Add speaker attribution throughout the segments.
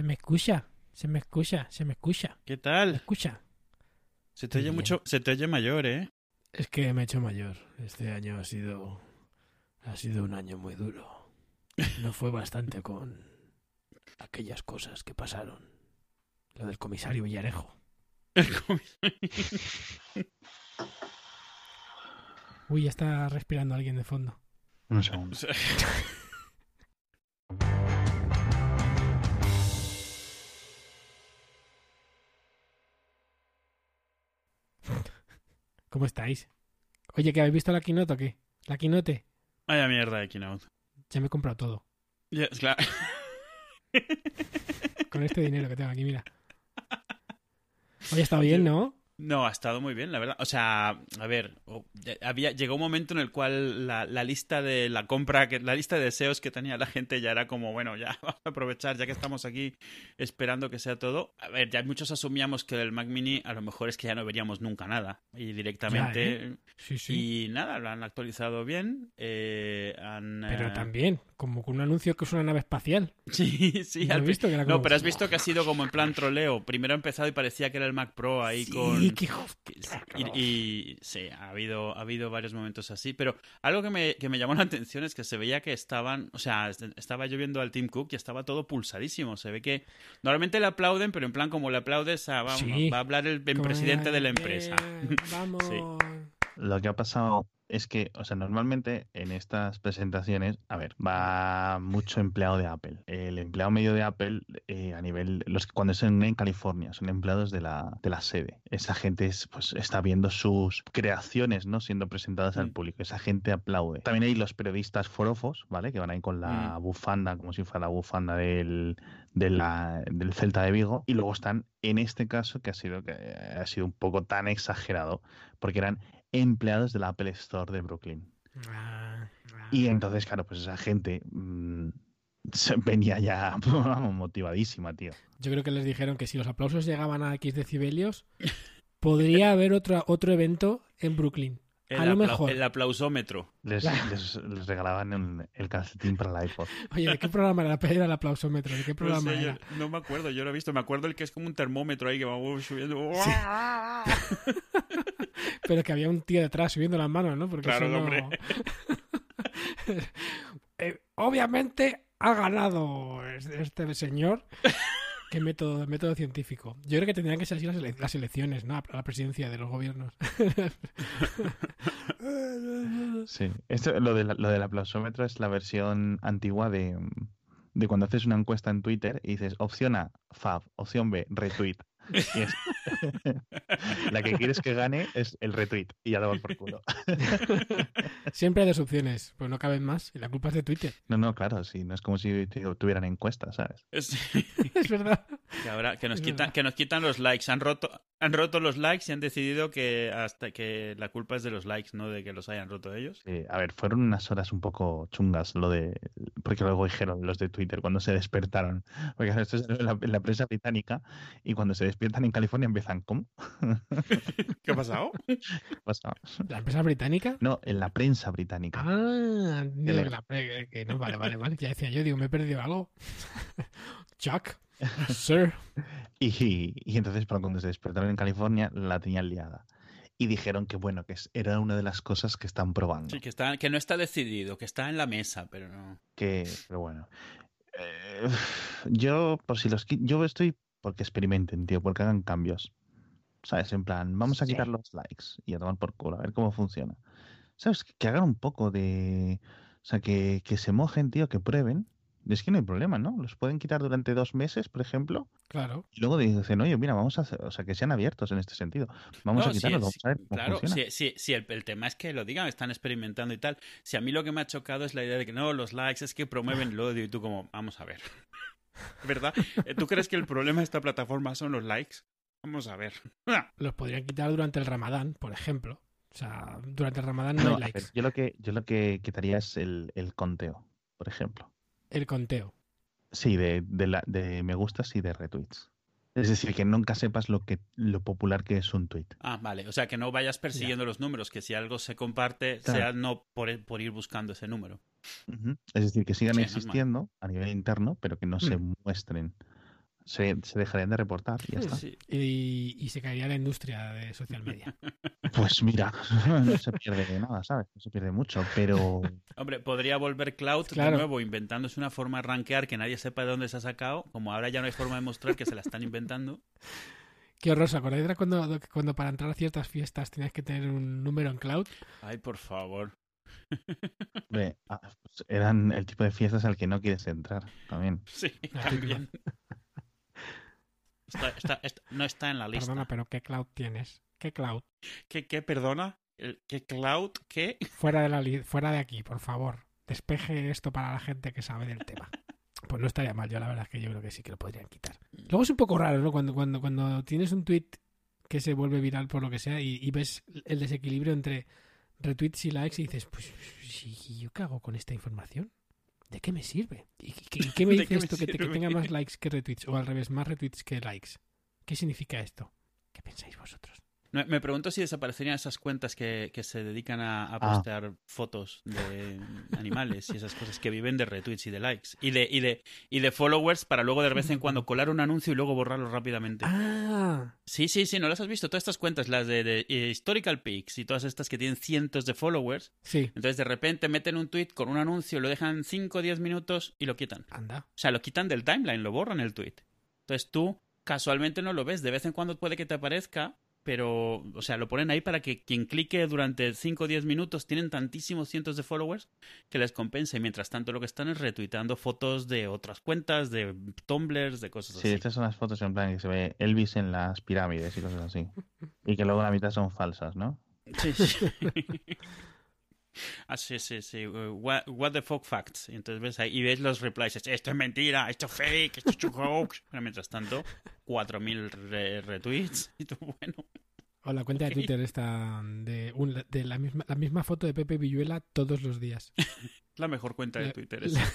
Speaker 1: Se me escucha, se me escucha, se me escucha.
Speaker 2: ¿Qué
Speaker 1: ¿Me
Speaker 2: tal?
Speaker 1: escucha?
Speaker 2: Se te oye mucho, se te oye mayor, ¿eh?
Speaker 1: Es que me he hecho mayor. Este año ha sido. Ha sido un año muy duro. No fue bastante con aquellas cosas que pasaron. Lo del comisario Villarejo. Uy, ya está respirando alguien de fondo.
Speaker 3: Un segundo.
Speaker 1: ¿Cómo estáis? Oye, ¿que habéis visto la quinote o qué? La quinote.
Speaker 2: Vaya mierda de Keynote.
Speaker 1: Ya me he comprado todo.
Speaker 2: Ya, claro.
Speaker 1: Con este dinero que tengo aquí, mira. Oye, está bien, ¿no?
Speaker 2: No, ha estado muy bien, la verdad. O sea, a ver, había llegó un momento en el cual la, la lista de la compra, que la lista de deseos que tenía la gente ya era como, bueno, ya vamos a aprovechar, ya que estamos aquí esperando que sea todo. A ver, ya muchos asumíamos que del Mac Mini a lo mejor es que ya no veríamos nunca nada. Y directamente.
Speaker 1: Ya, ¿eh? Sí, sí.
Speaker 2: Y nada, lo han actualizado bien. eh, han,
Speaker 1: Pero
Speaker 2: eh,
Speaker 1: también, como con un anuncio que es una nave espacial.
Speaker 2: Sí, sí,
Speaker 1: ¿No
Speaker 2: al
Speaker 1: visto que era
Speaker 2: No, pero has visto que ha sido como en plan troleo. Primero ha empezado y parecía que era el Mac Pro ahí
Speaker 1: Sí,
Speaker 2: con.
Speaker 1: qué
Speaker 2: Y, y- sí, ha habido, ha habido varios momentos así, pero algo que me, que me llamó la atención es que se veía que estaban, o sea, est- estaba yo viendo al Tim Cook y estaba todo pulsadísimo. Se ve que normalmente le aplauden, pero en plan como le aplaudes a, va,
Speaker 1: Sí.
Speaker 2: va a hablar el, presidente de la
Speaker 1: "Eh,
Speaker 2: empresa.
Speaker 1: Vamos.
Speaker 2: Sí.
Speaker 3: Lo que ha pasado es que, o sea, normalmente en estas presentaciones, a ver, va mucho empleado de Apple. El empleado medio de Apple, eh, a nivel, los que cuando son en California, son empleados de la, de la sede. Esa gente es, pues, está viendo sus creaciones, ¿no? Siendo presentadas al
Speaker 2: Mm.
Speaker 3: público. Esa gente aplaude. También hay los periodistas forofos, ¿vale? Que van ahí con la
Speaker 2: Mm.
Speaker 3: bufanda, como si fuera la bufanda del, de la- del Celta de Vigo. Y luego están, en este caso, que ha sido, que ha sido un poco tan exagerado, porque eran empleados de la Apple Store de Brooklyn.
Speaker 1: Ah, ah.
Speaker 3: Y entonces, claro, pues esa gente mm, se- venía ya vamos, motivadísima, tío.
Speaker 1: Yo creo que les dijeron que si los aplausos llegaban a X decibelios, podría haber otro, otro evento en Brooklyn.
Speaker 2: El,
Speaker 1: A lo
Speaker 2: apla-
Speaker 1: mejor.
Speaker 2: el aplausómetro.
Speaker 3: Les, les- les regalaban un- el calcetín para el iPod.
Speaker 1: Oye, ¿de qué programa era era el aplausómetro? ¿De qué
Speaker 2: No,
Speaker 1: programa
Speaker 2: yo-
Speaker 1: era?
Speaker 2: no me acuerdo, yo lo he visto. Me acuerdo el que es como un termómetro ahí que va subiendo.
Speaker 1: Sí. Pero que había un tío detrás subiendo las manos, ¿no? Porque
Speaker 2: Claro,
Speaker 1: eso no-
Speaker 2: hombre.
Speaker 1: Eh, obviamente ha ganado este señor. Qué método, método científico. Yo creo que tendrían que ser así las, ele- las elecciones, ¿no? A la presidencia de los gobiernos.
Speaker 3: Sí. Esto, lo, de la- lo del aplausómetro es la versión antigua de, de cuando haces una encuesta en Twitter y dices opción A, Fab, opción B, retweet. Es- la que quieres que gane es el retweet y ya lo por culo.
Speaker 1: Siempre hay dos opciones, pues no caben más. Y la culpa es de Twitter.
Speaker 3: No, no, claro, sí, no es como si tu- tuvieran encuestas, ¿sabes?
Speaker 2: Es-
Speaker 1: es verdad.
Speaker 2: Que ahora que nos
Speaker 1: Es
Speaker 2: quitan,
Speaker 1: verdad.
Speaker 2: que nos quitan los likes. Han roto, han roto los likes y han decidido que hasta que la culpa es de los likes, no de que los hayan roto ellos.
Speaker 3: Eh, a ver, fueron unas horas un poco chungas lo de. Porque luego dijeron los de Twitter cuando se despertaron. Porque esto es en la, en la prensa británica y cuando se despiertan en California empiezan, ¿cómo?
Speaker 2: ¿Qué ha pasado?
Speaker 1: ¿La empresa británica?
Speaker 3: No, en la prensa británica.
Speaker 1: Ah, que la- que- que no, vale, vale, vale. Ya decía yo, digo, me he perdido algo. Chuck, sir.
Speaker 3: Y, y entonces, para cuando se despertaron en California, la tenían liada. Y dijeron que, bueno, que es- era una de las cosas que están probando.
Speaker 2: Sí, que, está, que no está decidido, que está en la mesa, pero no.
Speaker 3: Que, pero bueno. Eh, yo, por si los. Yo estoy porque experimenten, tío, porque hagan cambios. ¿Sabes? En plan, vamos a
Speaker 1: Sí.
Speaker 3: quitar los likes y a tomar por culo, a ver cómo funciona. ¿Sabes? Que hagan un poco de. O sea, que, que se mojen, tío, que prueben. Es que no hay problema, ¿no? Los pueden quitar durante dos meses, por ejemplo,
Speaker 1: Claro.
Speaker 3: y luego dicen, oye, mira, vamos a hacer, o sea, que sean abiertos en este sentido. Vamos
Speaker 2: No,
Speaker 3: a quitarlos,
Speaker 2: sí,
Speaker 3: vamos a ver cómo
Speaker 2: claro, sí, sí, sí, el, el tema es que lo digan, están experimentando y tal. Si a mí lo que me ha chocado es la idea de que no, los likes es que promueven el odio y tú como, vamos a ver. ¿Verdad? Eh, ¿Tú crees que el problema de esta plataforma son los likes? Vamos a ver.
Speaker 1: Los podrían quitar durante el ramadán, por ejemplo. O sea, durante el ramadán no,
Speaker 3: No,
Speaker 1: hay likes.
Speaker 3: ver, yo lo que, yo lo que quitaría es el, el conteo, por ejemplo.
Speaker 1: El conteo.
Speaker 3: Sí, de, de, la, de me gustas y de retweets. Es decir, que nunca sepas lo que lo popular que es un tweet.
Speaker 2: Ah, vale. O sea, que no vayas persiguiendo los números, que si algo se comparte,
Speaker 3: Claro.
Speaker 2: sea no por, por ir buscando ese número.
Speaker 3: Es decir, que sigan
Speaker 2: Sí, normal.
Speaker 3: existiendo a nivel interno, pero que no se
Speaker 1: Mm.
Speaker 3: muestren Se, se dejarían de reportar y ya está.
Speaker 2: Sí.
Speaker 1: Y, y se caería la industria de social media.
Speaker 3: Pues mira, no se pierde nada, ¿sabes? No se pierde mucho, pero
Speaker 2: Hombre, podría volver Cloud
Speaker 1: Claro.
Speaker 2: de nuevo inventándose una forma de rankear que nadie sepa de dónde se ha sacado. Como ahora ya no hay forma de mostrar que se la están inventando.
Speaker 1: Qué horror, ¿os acordáis de cuando, cuando para entrar a ciertas fiestas tenías que tener un número en cloud?
Speaker 2: Ay, por favor.
Speaker 3: Hombre, ah, pues eran el tipo de fiestas al que no quieres entrar también.
Speaker 2: Sí, también. Está- está- está- no está en la lista.
Speaker 1: Perdona, pero ¿qué cloud tienes? ¿Qué cloud?
Speaker 2: ¿Qué, qué, perdona? ¿El- ¿Qué Cloud? ¿Qué?
Speaker 1: Fuera de, la li- fuera de aquí, por favor. Despeje esto para la gente que sabe del tema. Pues no estaría mal, yo la verdad es que yo creo que sí que lo podrían quitar. Luego es un poco raro, ¿no? Cuando, cuando, cuando tienes un tweet que se vuelve viral por lo que sea y, y ves el desequilibrio entre retweets y likes y dices, pues, ¿y yo qué hago con esta información? ¿De qué me sirve? ¿Y qué, me
Speaker 2: ¿De
Speaker 1: dice
Speaker 2: me
Speaker 1: esto que, te- que tenga más likes que retweets? O al revés, más retweets que likes. ¿Qué significa esto? ¿Qué pensáis vosotros?
Speaker 2: Me pregunto si desaparecerían esas cuentas que, que se dedican a, a
Speaker 3: Ah.
Speaker 2: postear fotos de animales y esas cosas que viven de retweets y de likes. Y de, y de, y de followers para luego de vez en cuando colar un anuncio y luego borrarlo rápidamente.
Speaker 1: Ah,
Speaker 2: Sí, sí, sí, ¿no las has visto? Todas estas cuentas, las de, de, eh, Historical Pics y todas estas que tienen cientos de followers.
Speaker 1: sí,
Speaker 2: Entonces de repente meten un tweet con un anuncio, lo dejan 5 o 10 minutos y lo quitan.
Speaker 1: anda.
Speaker 2: O sea, lo quitan del timeline, lo borran el tweet. Entonces tú casualmente no lo ves. De vez en cuando puede que te aparezca, pero, o sea, lo ponen ahí para que quien clique durante 5 o 10 minutos tienen tantísimos cientos de followers que les compense. Y mientras tanto lo que están es retuiteando fotos de otras cuentas, de tumblers, de cosas
Speaker 3: Sí,
Speaker 2: así.
Speaker 3: estas son las fotos en plan que se ve Elvis en las pirámides y cosas así. Y que luego la mitad son falsas, ¿no?
Speaker 2: Sí, sí. Ah, sí, sí, sí. Uh, What, what the fuck facts. Y entonces ves ahí y ves los replies. Esto es mentira, esto es fake, esto es un hoax. Pero mientras tanto, 4.000 re- retweets. Y tú, bueno.
Speaker 1: O la cuenta
Speaker 2: Ok.
Speaker 1: de Twitter está de, un- de la, misma, la misma foto de Pepe Villuela todos los días.
Speaker 2: La mejor cuenta de
Speaker 1: La-
Speaker 2: Twitter.
Speaker 1: la-
Speaker 2: esa.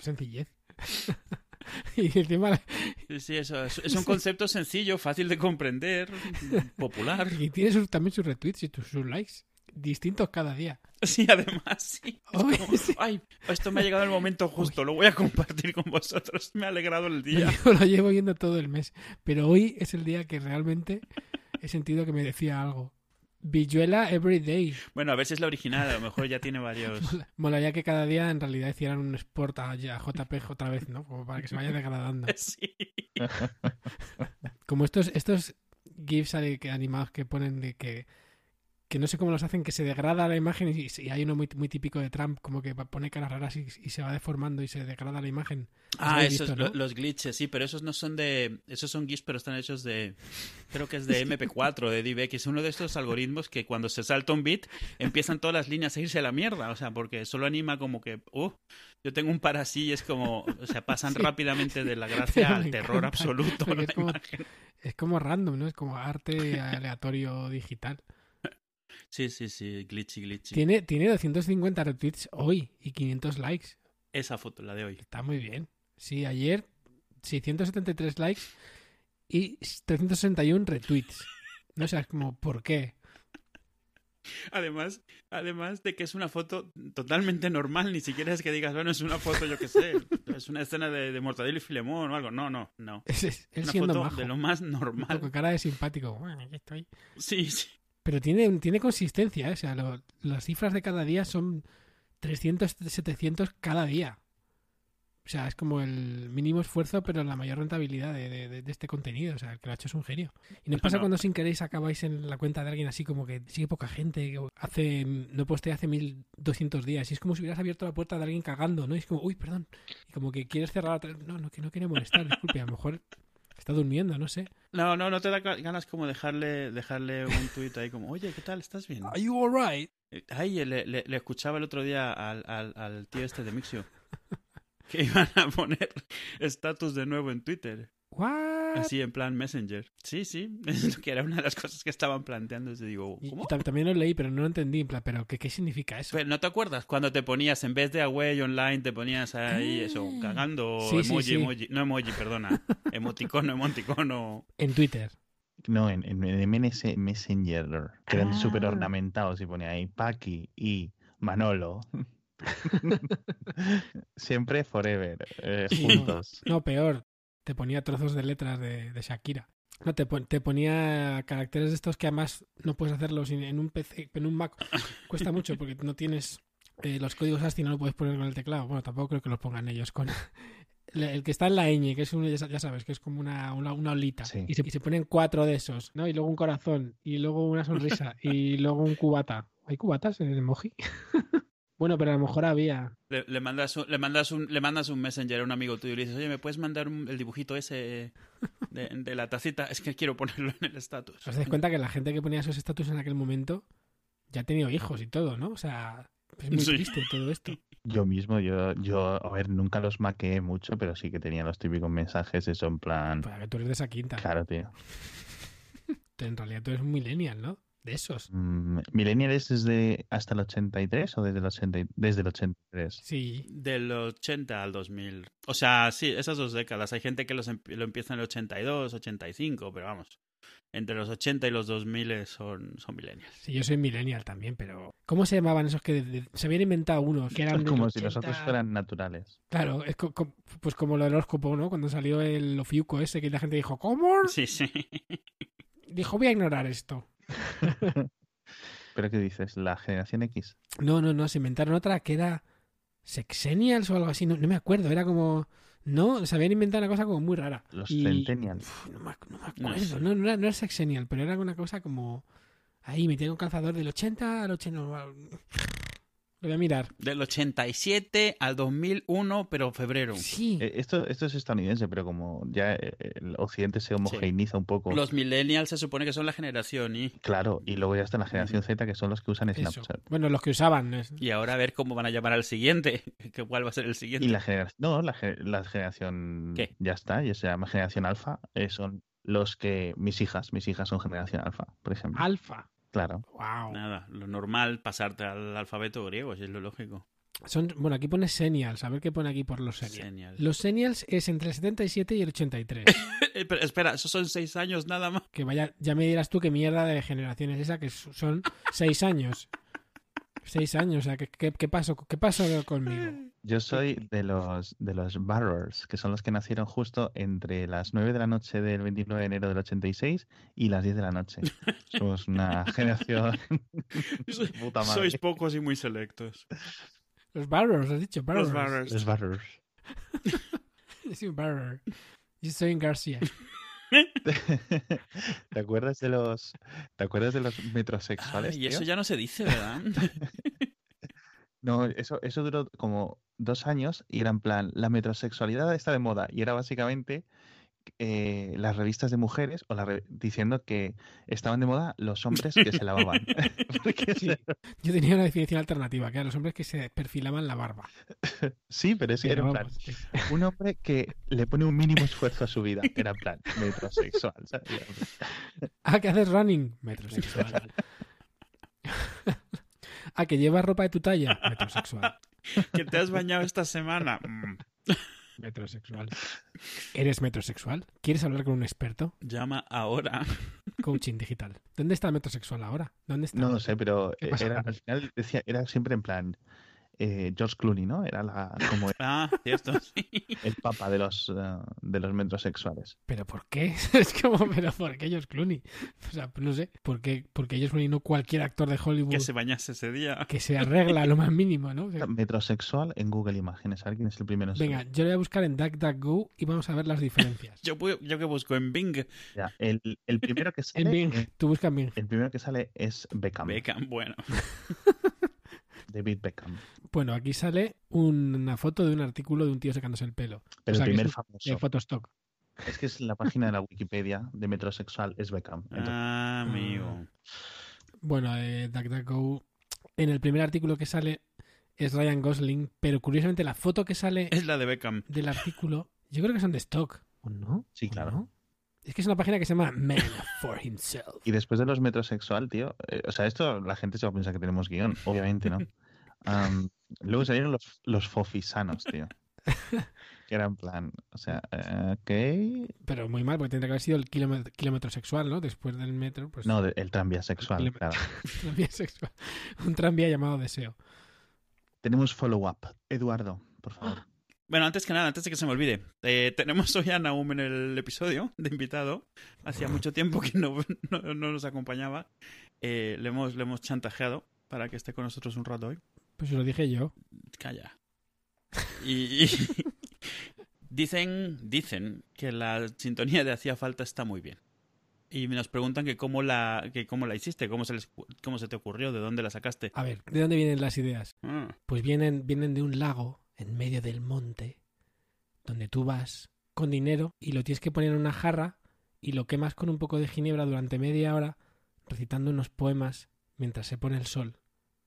Speaker 1: Sencillez. y encima
Speaker 2: Sí, sí, eso es, es un concepto sencillo, fácil de comprender, popular.
Speaker 1: y tiene sus- también sus retweets y sus likes distintos cada día.
Speaker 2: Sí, además, sí. Como. Ay, esto me ha llegado el momento justo, lo voy a compartir con vosotros. Me ha alegrado el día.
Speaker 1: Yo lo llevo viendo todo el mes, pero hoy es el día que realmente he sentido que me decía algo. Villuela Everyday.
Speaker 2: Bueno, a ver si es la original, a lo mejor ya tiene varios.
Speaker 1: Mola- Molaría que cada día en realidad hicieran un sport a, JPG otra vez, ¿no? Como para que se vaya degradando.
Speaker 2: Sí.
Speaker 1: Como estos, estos GIFs que- animados que ponen de que, que no sé cómo los hacen, que se degrada la imagen y, y hay uno muy, muy típico de Trump, como que pone caras raras y, y se va deformando y se degrada la imagen.
Speaker 2: Ah, esos,
Speaker 1: visto,
Speaker 2: lo-
Speaker 1: ¿no?
Speaker 2: los glitches, sí, pero esos no son de. Esos son GIFs, pero están hechos de. Creo que es de MP4, de DivX. Es uno de estos algoritmos que cuando se salta un bit empiezan todas las líneas a irse a la mierda. O sea, porque solo anima como que. Uh, yo tengo un par así y es como. O sea, pasan
Speaker 1: Sí.
Speaker 2: rápidamente de la gracia al terror
Speaker 1: encanta,
Speaker 2: absoluto.
Speaker 1: es como-. Es como random, ¿no? Es como arte aleatorio digital.
Speaker 2: Sí, sí, sí, glitchy, glitchy.
Speaker 1: Tiene, tiene 250 retweets hoy y 500 likes.
Speaker 2: Esa foto, la de hoy.
Speaker 1: Está muy bien. Sí, ayer 673 likes y 361 retweets. No sé, es como, ¿por qué?
Speaker 2: Además, además de que es una foto totalmente normal, ni siquiera es que digas, bueno, es una foto, yo qué sé, es una escena de, de Mortadelo y Filemón o algo. No, no, no.
Speaker 1: Es, es-
Speaker 2: Una foto
Speaker 1: majo.
Speaker 2: de lo más
Speaker 1: Con
Speaker 2: normal.
Speaker 1: cara de simpático. Bueno, aquí estoy.
Speaker 2: Sí, sí.
Speaker 1: Pero tiene, tiene consistencia, ¿eh? O sea, lo- las cifras de cada día son 300, 700 cada día. O sea, es como el mínimo esfuerzo, pero la mayor rentabilidad de, de- de- este contenido. O sea, el que lo ha hecho es un genio. Y nos pasa
Speaker 2: No.
Speaker 1: cuando sin queréis acabáis en la cuenta de alguien así como que sigue poca gente, que hace no postea hace 1200 días. Y es como si hubieras abierto la puerta de alguien cagando, ¿no? Y es como, uy, perdón. Y como que quieres cerrar No, no, que no quiere molestar, disculpe. A lo mejor está durmiendo, no sé.
Speaker 2: No, no, no te da ga- ganas como dejarle, dejarle un tuit ahí como, oye, ¿qué tal? ¿Estás bien?
Speaker 1: ¿Are you alright?
Speaker 2: Eh, Ay, le, le- le escuchaba el otro día al, al, al tío este de Mixio. Que iban a poner estatus de nuevo en Twitter.
Speaker 1: What?
Speaker 2: Así en plan Messenger. Sí, sí. Que era una de las cosas que estaban planteando. Y digo,
Speaker 1: también lo leí, pero no lo entendí. En plan, ¿pero qué, qué significa eso?
Speaker 2: Pero, ¿No te acuerdas cuando te ponías, en vez de away online, te ponías ahí
Speaker 1: Ah.
Speaker 2: eso, cagando,
Speaker 1: Sí,
Speaker 2: emoji,
Speaker 1: sí.
Speaker 2: emoji, no emoji, perdona, emoticono, emoticono.
Speaker 1: En Twitter.
Speaker 3: No, en, en, en MNS Messenger, que eran
Speaker 1: Ah.
Speaker 3: súper ornamentados y ponía ahí Paki y Manolo. Siempre forever, eh,
Speaker 1: no.
Speaker 3: juntos.
Speaker 1: No, peor. Te ponía trozos de letras de, de Shakira. No, te, te ponía caracteres de estos que además no puedes hacerlos en- en un PC, en un Mac. Cuesta mucho porque no tienes eh, los códigos ASCII, no lo puedes poner con el teclado. Bueno, tampoco creo que los pongan ellos con... El que está en la ñ, que es un, ya sa- ya sabes, que es como una, una, una olita.
Speaker 3: Sí.
Speaker 1: Y, se, y se ponen cuatro de esos, ¿no? Y luego un corazón, y luego una sonrisa, y luego un cubata. ¿Hay cubatas en el emoji? Bueno, pero a lo mejor había.
Speaker 2: Le, le mandas un, le, mandas un, le mandas un messenger a un amigo tuyo y le dices, oye, ¿me puedes mandar un- el dibujito ese de, de la tacita? Es que quiero ponerlo en el estatus.
Speaker 1: ¿Os dais cuenta que la gente que ponía esos estatus en aquel momento ya ha tenido hijos y todo, ¿no? O sea, es muy
Speaker 2: Sí.
Speaker 1: triste todo esto.
Speaker 3: Yo mismo, yo, yo, a ver, nunca los maqué mucho, pero sí que tenía los típicos mensajes, eso en plan.
Speaker 1: Para que tú eres de esa quinta.
Speaker 3: Claro, tío.
Speaker 1: En realidad tú eres un millennial, ¿no? De esos.
Speaker 3: Mm, ¿Millennial es desde hasta el 83 o desde el, 80, y- desde el 83?
Speaker 1: Sí.
Speaker 2: Del 80 al 2000. O sea, sí, esas dos décadas. Hay gente que los lo empieza en el 82, 85, pero vamos. Entre los 80 y los 2000 son, son millennials.
Speaker 1: Sí, yo soy millennial también, pero... ¿Cómo se llamaban esos que de- de- se habían inventado unos que eran
Speaker 3: Es como si
Speaker 1: 80?
Speaker 3: nosotros fueran naturales.
Speaker 1: Claro, es co- co- pues como lo del horóscopo, ¿no? Cuando salió el Ofiuco ese que la gente dijo, ¿cómo?
Speaker 2: Sí, sí.
Speaker 1: Dijo, voy a ignorar esto.
Speaker 3: ¿Pero qué dices? ¿La generación X?
Speaker 1: No, no, no, se inventaron otra que era Sexennials o algo así, no, no me acuerdo, era como... No, se habían inventado una cosa como muy rara.
Speaker 3: Los
Speaker 1: Y-
Speaker 3: Centennials.
Speaker 1: Uf, no, me, no me acuerdo, no, no, era, no era Sexennial, pero era una cosa como... Ahí, metieron un calzador del 80 al 80... Lo voy a mirar.
Speaker 2: Del 87 al 2001, pero febrero.
Speaker 1: Sí,
Speaker 3: Eh, Esto, esto es estadounidense, pero como ya eh, el occidente se homogeneiza un poco.
Speaker 2: Los millennials se supone que son la generación y...
Speaker 3: Claro, y luego ya está la generación Z, que son los que usan
Speaker 1: eso.
Speaker 3: Snapchat.
Speaker 1: Bueno, los que usaban.
Speaker 2: Y ahora a ver cómo van a llamar al siguiente. que ¿Cuál va a ser el siguiente?
Speaker 3: Y la generación. No, la, ge- la generación.
Speaker 2: ¿Qué?
Speaker 3: Ya está, ya se llama generación alfa. eh, son los que. Mis hijas, mis hijas son generación alfa, por ejemplo.
Speaker 1: Alfa.
Speaker 3: Claro.
Speaker 1: Wow.
Speaker 2: Nada, lo normal, pasarte al alfabeto griego, si es lo lógico.
Speaker 1: Son, bueno, aquí pone Senials. A ver qué pone aquí por los Senials. Los Senials es entre el 77 y el 83.
Speaker 2: Eh, pero espera, esos son seis años nada más.
Speaker 1: que vaya, ya me dirás tú qué mierda de generación es esa, que son seis años. Seis años, o sea, ¿qué, qué, qué pasó, ¿qué pasó conmigo?
Speaker 3: Yo soy de los de los Barrers, que son los que nacieron justo entre las 9 de la noche del 29 de enero del 86 y las 10 de la noche. Somos una generación.
Speaker 2: Soy-
Speaker 3: puta madre.
Speaker 2: Sois pocos y muy selectos.
Speaker 1: Los Barrers, has dicho, Barrers.
Speaker 2: Los Barrers.
Speaker 3: Los Barrers.
Speaker 1: Yo soy un Barrer. Yo soy en García.
Speaker 3: ¿Te acuerdas de los ¿Te acuerdas de los metrosexuales?
Speaker 2: Y eso
Speaker 3: tío?
Speaker 2: ya no se dice, ¿verdad?
Speaker 3: No, eso, eso duró como dos años y era en plan, la metrosexualidad está de moda y era básicamente eh, las revistas de mujeres o la re- diciendo que estaban de moda los hombres que se lavaban.
Speaker 1: Sí. Yo tenía una definición alternativa, que eran los hombres que se perfilaban la barba.
Speaker 3: sí, pero es que era en plan, un hombre que le pone un mínimo esfuerzo a su vida. Era en plan, metrosexual. ¿sabes?
Speaker 1: Ah, que haces running. Metrosexual. ah, que llevas ropa de tu talla. Metrosexual.
Speaker 2: ¿Que te has bañado esta semana?
Speaker 1: Metrosexual. ¿Eres metrosexual? ¿Quieres hablar con un experto?
Speaker 2: Llama ahora.
Speaker 1: Coaching digital. ¿Dónde está el metrosexual ahora? ¿Dónde está?
Speaker 3: No lo sé, pero era, al final decía, era siempre en plan eh, George Clooney, ¿no? Era la, como
Speaker 2: Ah, cierto, sí.
Speaker 3: el papa de los, eh, de los metrosexuales.
Speaker 1: ¿Pero por qué? es como, ¿pero por qué ellos Clooney? O sea, no sé. ¿Por qué, porque ellos Clooney no cualquier actor de Hollywood
Speaker 2: Que se bañase ese día.
Speaker 1: que se arregla lo más mínimo, ¿no? O sea,
Speaker 3: Metrosexual en Google Imágenes. A ver quién es el primero en
Speaker 1: venga, yo le voy a buscar en DuckDuckGo y vamos a ver las diferencias.
Speaker 2: Yo, yo que busco en Bing.
Speaker 3: Ya, el, el primero que
Speaker 1: En
Speaker 3: sale,
Speaker 1: Bing.
Speaker 3: eh,
Speaker 1: Tú busca en Bing.
Speaker 3: el primero que sale es Beckham,
Speaker 2: Beckham, bueno.
Speaker 3: David Beckham.
Speaker 1: Bueno, aquí sale un- una foto de un artículo de un tío secándose el pelo.
Speaker 3: Pero
Speaker 1: O sea,
Speaker 3: el primer
Speaker 1: es
Speaker 3: famoso.
Speaker 1: De Photostock.
Speaker 3: Es que es la página de la Wikipedia de metrosexual es Beckham. Entonces,
Speaker 2: Ah, amigo.
Speaker 1: Bueno, eh, DuckDuckGo. En el primer artículo que sale es Ryan Gosling, pero curiosamente la foto que sale
Speaker 2: Es la de Beckham.
Speaker 1: del artículo, yo creo que son de stock. ¿O no?
Speaker 3: Sí,
Speaker 1: ¿O
Speaker 3: claro.
Speaker 1: no? Es que es una página que se llama Man for Himself.
Speaker 3: Y después de los metrosexual, tío, eh, o sea, esto la gente se va a pensar que tenemos guion, obviamente, ¿no? Luego salieron los, los fofisanos, tío. Que era en plan, o sea, eh, ok.
Speaker 1: Pero muy mal, porque tendría que haber sido el kilómetro, kilómetro sexual, ¿no? Después del metro, pues
Speaker 3: No, el tranvía sexual, claro.
Speaker 1: tranvía sexual. Un tranvía llamado deseo.
Speaker 3: tenemos follow-up. Eduardo, por favor.
Speaker 2: Bueno, antes que nada, antes de que se me olvide, eh, tenemos hoy a Naum en el episodio de invitado. Hacía mucho tiempo que no, no, no nos acompañaba. Eh, le, hemos, le hemos chantajeado para que esté con nosotros un rato hoy.
Speaker 1: Pues lo dije yo.
Speaker 2: Calla. Y, y dicen, dicen que la sintonía de Hacía Falta está muy bien. Y nos preguntan que cómo la, que cómo la hiciste, cómo se, les, cómo se te ocurrió, de dónde la sacaste.
Speaker 1: A ver, ¿de dónde vienen las ideas?
Speaker 2: Ah,
Speaker 1: Pues vienen, vienen de un lago en medio del monte, donde tú vas con dinero y lo tienes que poner en una jarra y lo quemas con un poco de ginebra durante media hora, recitando unos poemas mientras se pone el sol.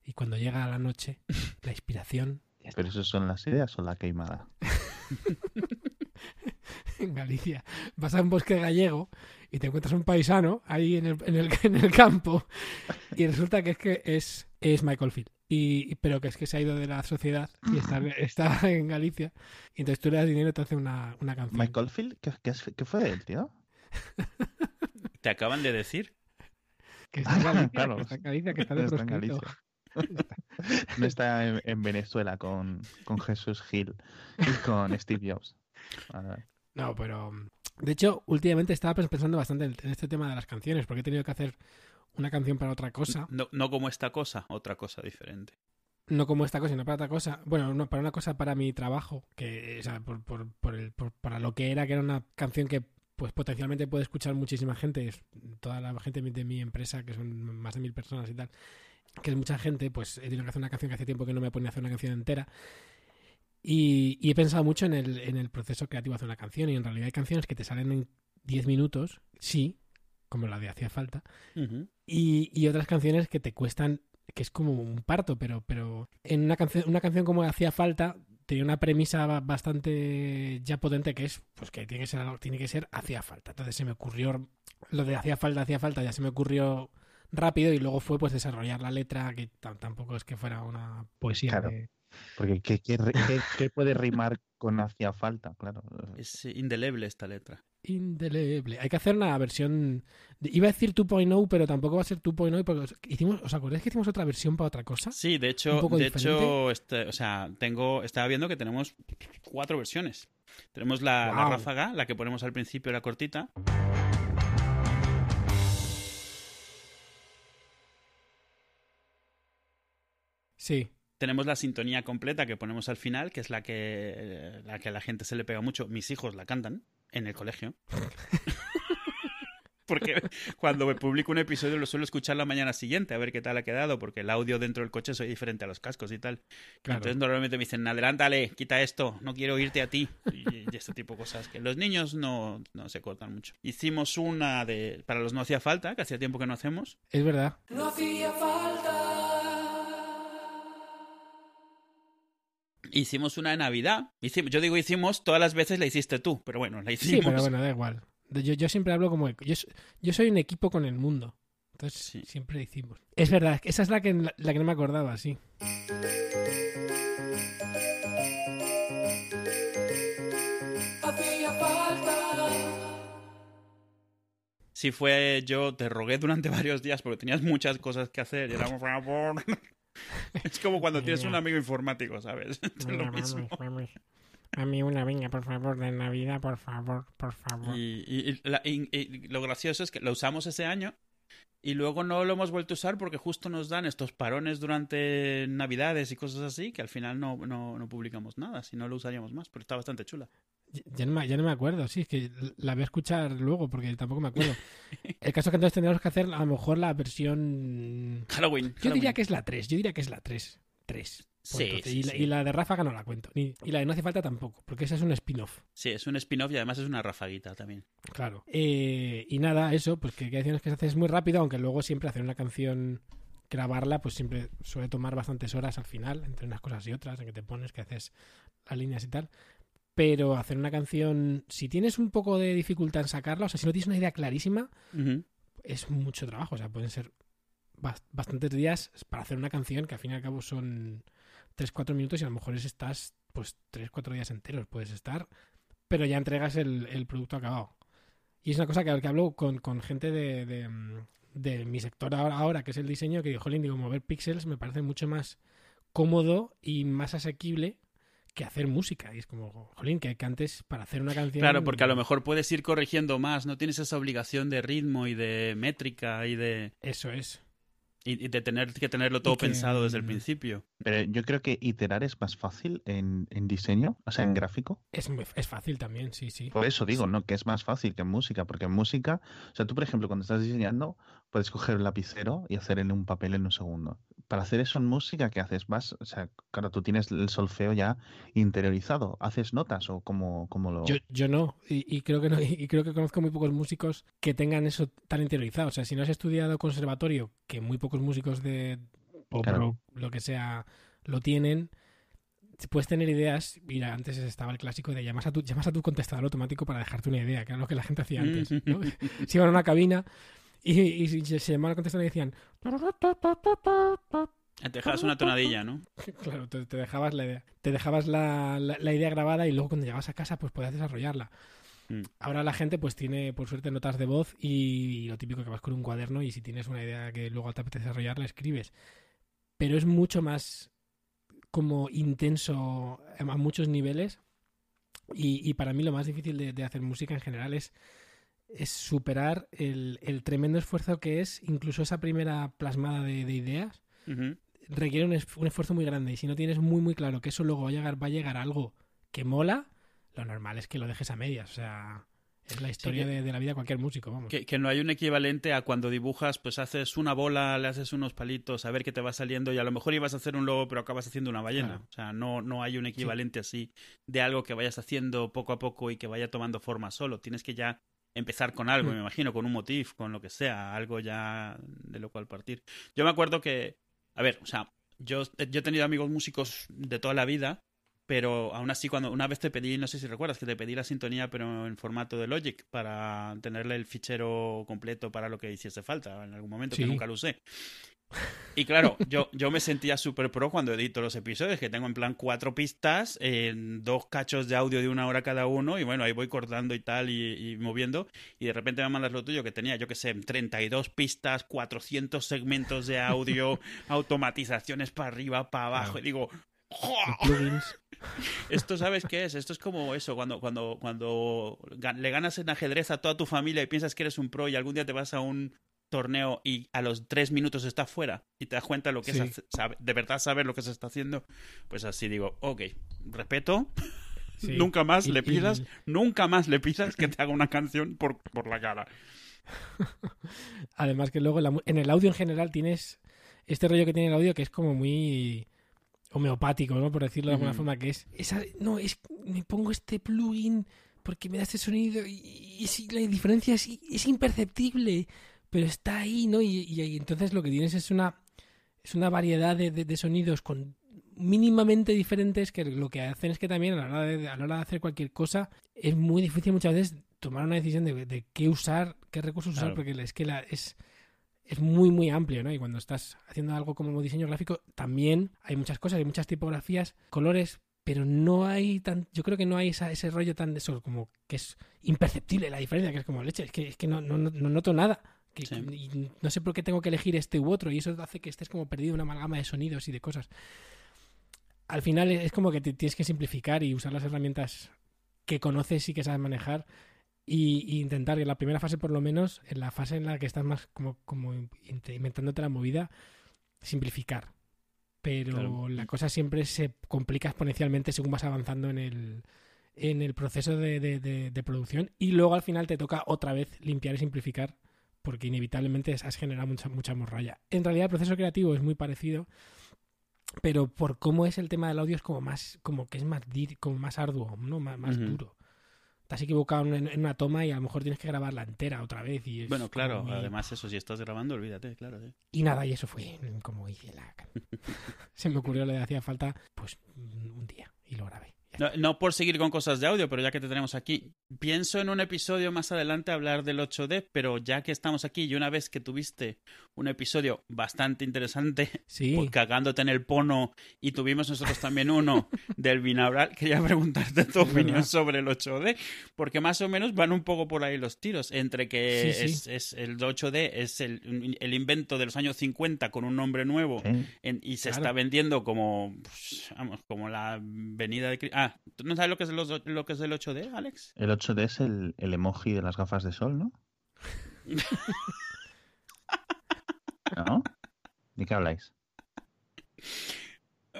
Speaker 1: Y cuando llega la noche, la inspiración
Speaker 3: ¿Pero eso son las ideas o la queimada?
Speaker 1: en Galicia. Vas a un bosque gallego y te encuentras un paisano ahí en el, en el, en el campo y resulta que es que es, es Michael Field. Y, pero que es que se ha ido de la sociedad y está, está en Galicia. Y entonces tú le das dinero y te hace una, una canción.
Speaker 3: Michael Field, ¿qué, qué, fue de él, tío?
Speaker 2: Te acaban de decir.
Speaker 1: Que está en Galicia,
Speaker 3: Claro,
Speaker 1: que está en Galicia, que está de
Speaker 3: está en
Speaker 1: proscrito.
Speaker 3: Galicia. No está en, en Venezuela con, con Jesús Gil y con Steve Jobs.
Speaker 1: No, pero mm, de hecho, últimamente estaba pens- pensando bastante en este tema de las canciones, porque he tenido que hacer una canción para otra cosa,
Speaker 2: No, no como esta cosa, otra cosa diferente.
Speaker 1: no como esta cosa, sino para otra cosa. Bueno, no, para una cosa para mi trabajo, que, o sea, por, por, por el, por- para lo que era, que era una canción que pues potencialmente puede escuchar muchísima gente, toda la gente de mi empresa, que son más de mil personas y tal, que es mucha gente, pues he tenido que hacer una canción que hace tiempo que no me ponía a hacer una canción entera. Y, y he pensado mucho en el, en el proceso creativo de hacer una canción, y en realidad hay canciones que te salen en 10 minutos, sí, como la de Hacía Falta,
Speaker 2: Ujú.
Speaker 1: y, y otras canciones que te cuestan, que es como un parto, pero, pero en una canción, una canción como Hacía Falta tenía una premisa ba- bastante ya potente que es pues que tiene que ser algo- tiene que ser hacía falta. Entonces se me ocurrió lo de hacía falta, hacía falta, ya se me ocurrió rápido y luego fue pues desarrollar la letra que tam- tampoco es que fuera una poesía
Speaker 3: Claro.
Speaker 1: de-
Speaker 3: Porque ¿qué, qué, qué- qué puede rimar con hacía falta? Claro.
Speaker 2: Es indeleble esta letra.
Speaker 1: indeleble. Hay que hacer una versión de- iba a decir 2.0, pero tampoco va a ser 2.0 porque os- hicimos, ¿os acordáis que hicimos otra versión para otra cosa?
Speaker 2: Sí, de hecho, de
Speaker 1: diferente.
Speaker 2: hecho, este, o sea, tengo, estaba viendo que tenemos cuatro versiones. Tenemos la, la
Speaker 1: Guau.
Speaker 2: ráfaga, la que ponemos al principio, la cortita.
Speaker 1: Sí.
Speaker 2: Tenemos la sintonía completa que ponemos al final, que es la que, eh, la que a la gente se le pega mucho. Mis hijos la cantan en el colegio. Porque cuando me publico un episodio lo suelo escuchar la mañana siguiente a ver qué tal ha quedado, porque el audio dentro del coche soy diferente a los cascos y tal.
Speaker 1: Claro.
Speaker 2: Entonces normalmente me dicen, adelántale, quita esto, no quiero oírte a ti. Y, y este tipo de cosas que los niños no, no se cortan mucho. Hicimos una de para los no hacía falta, que hacía tiempo que no hacemos.
Speaker 1: Es verdad.
Speaker 2: Hicimos una de Navidad. Hicimos, yo digo hicimos, todas las veces la hiciste tú, pero bueno, la
Speaker 1: Sí,
Speaker 2: hicimos.
Speaker 1: pero bueno, da igual. Yo, yo siempre hablo como... Yo, yo soy un equipo con el mundo. Entonces
Speaker 2: Sí.
Speaker 1: siempre hicimos. Es verdad, esa es la que, la que no me acordaba, sí.
Speaker 2: Si fue yo, te rogué durante varios días porque tenías muchas cosas que hacer y era por favor. Es como cuando tienes un amigo informático, ¿sabes? Es lo mismo.
Speaker 1: Mami, una venga, por favor, de Navidad, por favor, por favor.
Speaker 2: Y, y- y la- y- y lo gracioso es que lo usamos ese año y luego no lo hemos vuelto a usar porque justo nos dan estos parones durante Navidades y cosas así que al final no, no, no publicamos nada, si no lo usaríamos más, pero está bastante chula.
Speaker 1: Ya, no me, ya no me acuerdo, sí, es que la voy a escuchar luego porque tampoco me acuerdo. El caso es que entonces tendremos que hacer a lo mejor la versión...
Speaker 2: Halloween.
Speaker 1: Yo diría que es la 3, yo diría que es la 3. 3.
Speaker 2: Sí, sí,
Speaker 1: y, la,
Speaker 2: sí.
Speaker 1: y la de Ráfaga no la cuento. Ni, y la de No hace falta tampoco, porque esa es un spin-off.
Speaker 2: Sí, es un spin-off y además es una rafaguita también.
Speaker 1: Claro. Eh, y nada, eso, pues que hay canciones que se hacen muy rápido, aunque luego siempre hacer una canción, grabarla, pues siempre suele tomar bastantes horas al final, entre unas cosas y otras, en que te pones, que haces las líneas y tal. Pero hacer una canción, si tienes un poco de dificultad en sacarla, o sea, si no tienes una idea clarísima, es mucho trabajo. O sea, pueden ser bas- bastantes días para hacer una canción que al fin y al cabo son 3-4 minutos y a lo mejor es estás pues 3-4 días enteros puedes estar, pero ya entregas el, el producto acabado. Y es una cosa que, que hablo con, con gente de, de, de mi sector ahora, ahora, que es el diseño, que dijo, jolín, digo, mover píxeles me parece mucho más cómodo y más asequible que hacer música. Y es como, jolín, que, que antes para hacer una canción...
Speaker 2: Claro, porque a lo mejor puedes ir corrigiendo más, no tienes esa obligación de ritmo y de métrica y de,
Speaker 1: Eso es.
Speaker 2: y y de tener que tenerlo todo
Speaker 1: que,
Speaker 2: pensado desde el
Speaker 1: mm,
Speaker 2: principio.
Speaker 3: Pero yo creo que iterar es más fácil en, en diseño, o sea, en gráfico.
Speaker 1: Es, muy- es fácil también, sí, sí.
Speaker 3: Por eso digo, ¿no? Que es más fácil que en música, porque en música, o sea, tú, por ejemplo, cuando estás diseñando, puedes coger un lapicero y hacer en un papel en un segundo. Para hacer eso en música, ¿qué haces? Vas, o sea, claro, tú tienes el solfeo ya interiorizado. ¿Haces notas o cómo, cómo lo...?
Speaker 1: Yo, yo no, y, y creo que no, y creo que conozco muy pocos músicos que tengan eso tan interiorizado. O sea, si no has estudiado conservatorio, que muy pocos músicos de pop,
Speaker 3: Claro.
Speaker 1: lo que sea, lo tienen, puedes tener ideas. Mira, antes estaba el clásico de llamas a tu, llamas a tu contestador automático para dejarte una idea, que era lo que la gente hacía antes. ¿no? Se iban a una cabina y, y se se llamaban al contestador y decían.
Speaker 2: Te dejas una tonadilla, ¿no?
Speaker 1: Claro, te, te dejabas la idea. Te dejabas la, la- la idea grabada y luego cuando llegabas a casa pues podías desarrollarla.
Speaker 2: Mm.
Speaker 1: Ahora la gente pues tiene por suerte notas de voz y, lo típico que vas con un cuaderno y si tienes una idea que luego te apetece desarrollar la escribes. Pero es mucho más como intenso a muchos niveles y, y para mí lo más difícil de, de hacer música en general es, es superar el, el tremendo esfuerzo que es incluso esa primera plasmada de- de ideas requiere un, es- un esfuerzo muy grande. Y si no tienes muy, muy claro que eso luego va a llegar, va a llegar a algo que mola, lo normal es que lo dejes a medias. O sea, es la historia
Speaker 2: que-
Speaker 1: de, de la vida de cualquier músico, vamos.
Speaker 2: Que, que no hay un equivalente a cuando dibujas, pues haces una bola, le haces unos palitos, a ver qué te va saliendo y a lo mejor ibas a hacer un lobo, pero acabas haciendo una ballena.
Speaker 1: Claro.
Speaker 2: O sea, no, no hay un equivalente así de algo que vayas haciendo poco a poco y que vaya tomando forma solo. Tienes que ya empezar con algo, me imagino, con un motif, con lo que sea, algo ya de lo cual partir. Yo me acuerdo que, a ver, o sea, yo, yo he tenido amigos músicos de toda la vida, pero aún así cuando una vez te pedí, no sé si recuerdas, que te pedí la sintonía pero en formato de Logic para tenerle el fichero completo para lo que hiciese falta en algún momento, que
Speaker 1: Sí.
Speaker 2: nunca lo usé. Y claro, yo, yo me sentía súper pro cuando edito los episodios, que tengo en plan cuatro pistas, en dos cachos de audio de una hora cada uno, y bueno, ahí voy cortando y tal, y, y moviendo, y de repente me mandas lo tuyo, que tenía, yo que sé, 32 pistas, 400 segmentos de audio, automatizaciones para arriba, para abajo, y digo. Esto, ¿sabes qué es? Esto es como eso, cuando, cuando, cuando le ganas en ajedrez a toda tu familia y piensas que eres un pro y algún día te vas a un torneo y a los tres minutos estás fuera y te das cuenta lo que
Speaker 1: Sí.
Speaker 2: es de verdad saber lo que se está haciendo, pues así digo, ok, respeto,
Speaker 1: Sí.
Speaker 2: nunca más
Speaker 1: Y-
Speaker 2: le pidas,
Speaker 1: y-
Speaker 2: nunca más le pidas que te haga una canción por, por la cara.
Speaker 1: Además que luego en la mu- en el audio en general tienes este rollo que tiene el audio que es como muy homeopático, ¿no? Por decirlo de alguna forma, que es, esa, no, es me pongo este plugin porque me da este sonido y, y la diferencia es, es imperceptible, pero está ahí, ¿no? Y, y- y entonces lo que tienes es una es una variedad de, de- de sonidos con mínimamente diferentes que lo que hacen es que también a la hora de, a la hora de hacer cualquier cosa es muy difícil muchas veces tomar una decisión de, de qué usar, qué recursos usar, porque es que la, es, es muy, muy amplio, ¿no? Y cuando estás haciendo algo como diseño gráfico, también hay muchas cosas, hay muchas tipografías, colores, pero no hay tan, yo creo que no hay esa- ese rollo tan de eso, como que es imperceptible la diferencia, que es como leche, es que, es que no, no, no- no noto nada. Que,
Speaker 2: Sí.
Speaker 1: y no sé por qué tengo que elegir este u otro, y eso hace que estés como perdido en una amalgama de sonidos y de cosas. Al final es como que te tienes que simplificar y usar las herramientas que conoces y que sabes manejar y, y intentar en la primera fase por lo menos, en la fase en la que estás más como, como inventándote la movida, simplificar. Pero
Speaker 2: Claro.
Speaker 1: la cosa siempre se complica exponencialmente según vas avanzando en el, en el proceso de, de- de- de producción y luego al final te toca otra vez limpiar y simplificar porque inevitablemente has generado mucha, mucha morralla. En realidad el proceso creativo es muy parecido, pero por cómo es el tema del audio es como más, como que es más, como más arduo, ¿no? Más, duro. Te has equivocado en, una toma y a lo mejor tienes que grabarla entera otra vez. Y es
Speaker 2: Bueno, claro,
Speaker 1: muy-
Speaker 2: además eso, si estás grabando, olvídate, claro. sí.
Speaker 1: Y nada, y eso fue como hice la... Se me ocurrió, le hacía falta pues un día y lo grabé.
Speaker 2: No, no por seguir con cosas de audio, pero ya que te tenemos aquí, pienso en un episodio más adelante hablar del 8D, pero ya que estamos aquí y una vez que tuviste un episodio bastante interesante,
Speaker 1: Sí.
Speaker 2: pues, cagándote en el pono y tuvimos nosotros también uno del binaural, quería preguntarte tu opinión sobre el 8D, porque más o menos van un poco por ahí los tiros, entre que
Speaker 1: Sí, sí.
Speaker 2: Es, es- el 8D es el, el invento de los años 50 con un nombre nuevo en- y se
Speaker 1: Claro.
Speaker 2: está vendiendo como, pues, vamos, como la venida de... Cri- Ah, ¿tú no sabes lo que es, los- lo que es el 8D, Alex?
Speaker 3: El 8D es el, el emoji de las gafas de sol, ¿no? ¿No? ¿De qué habláis?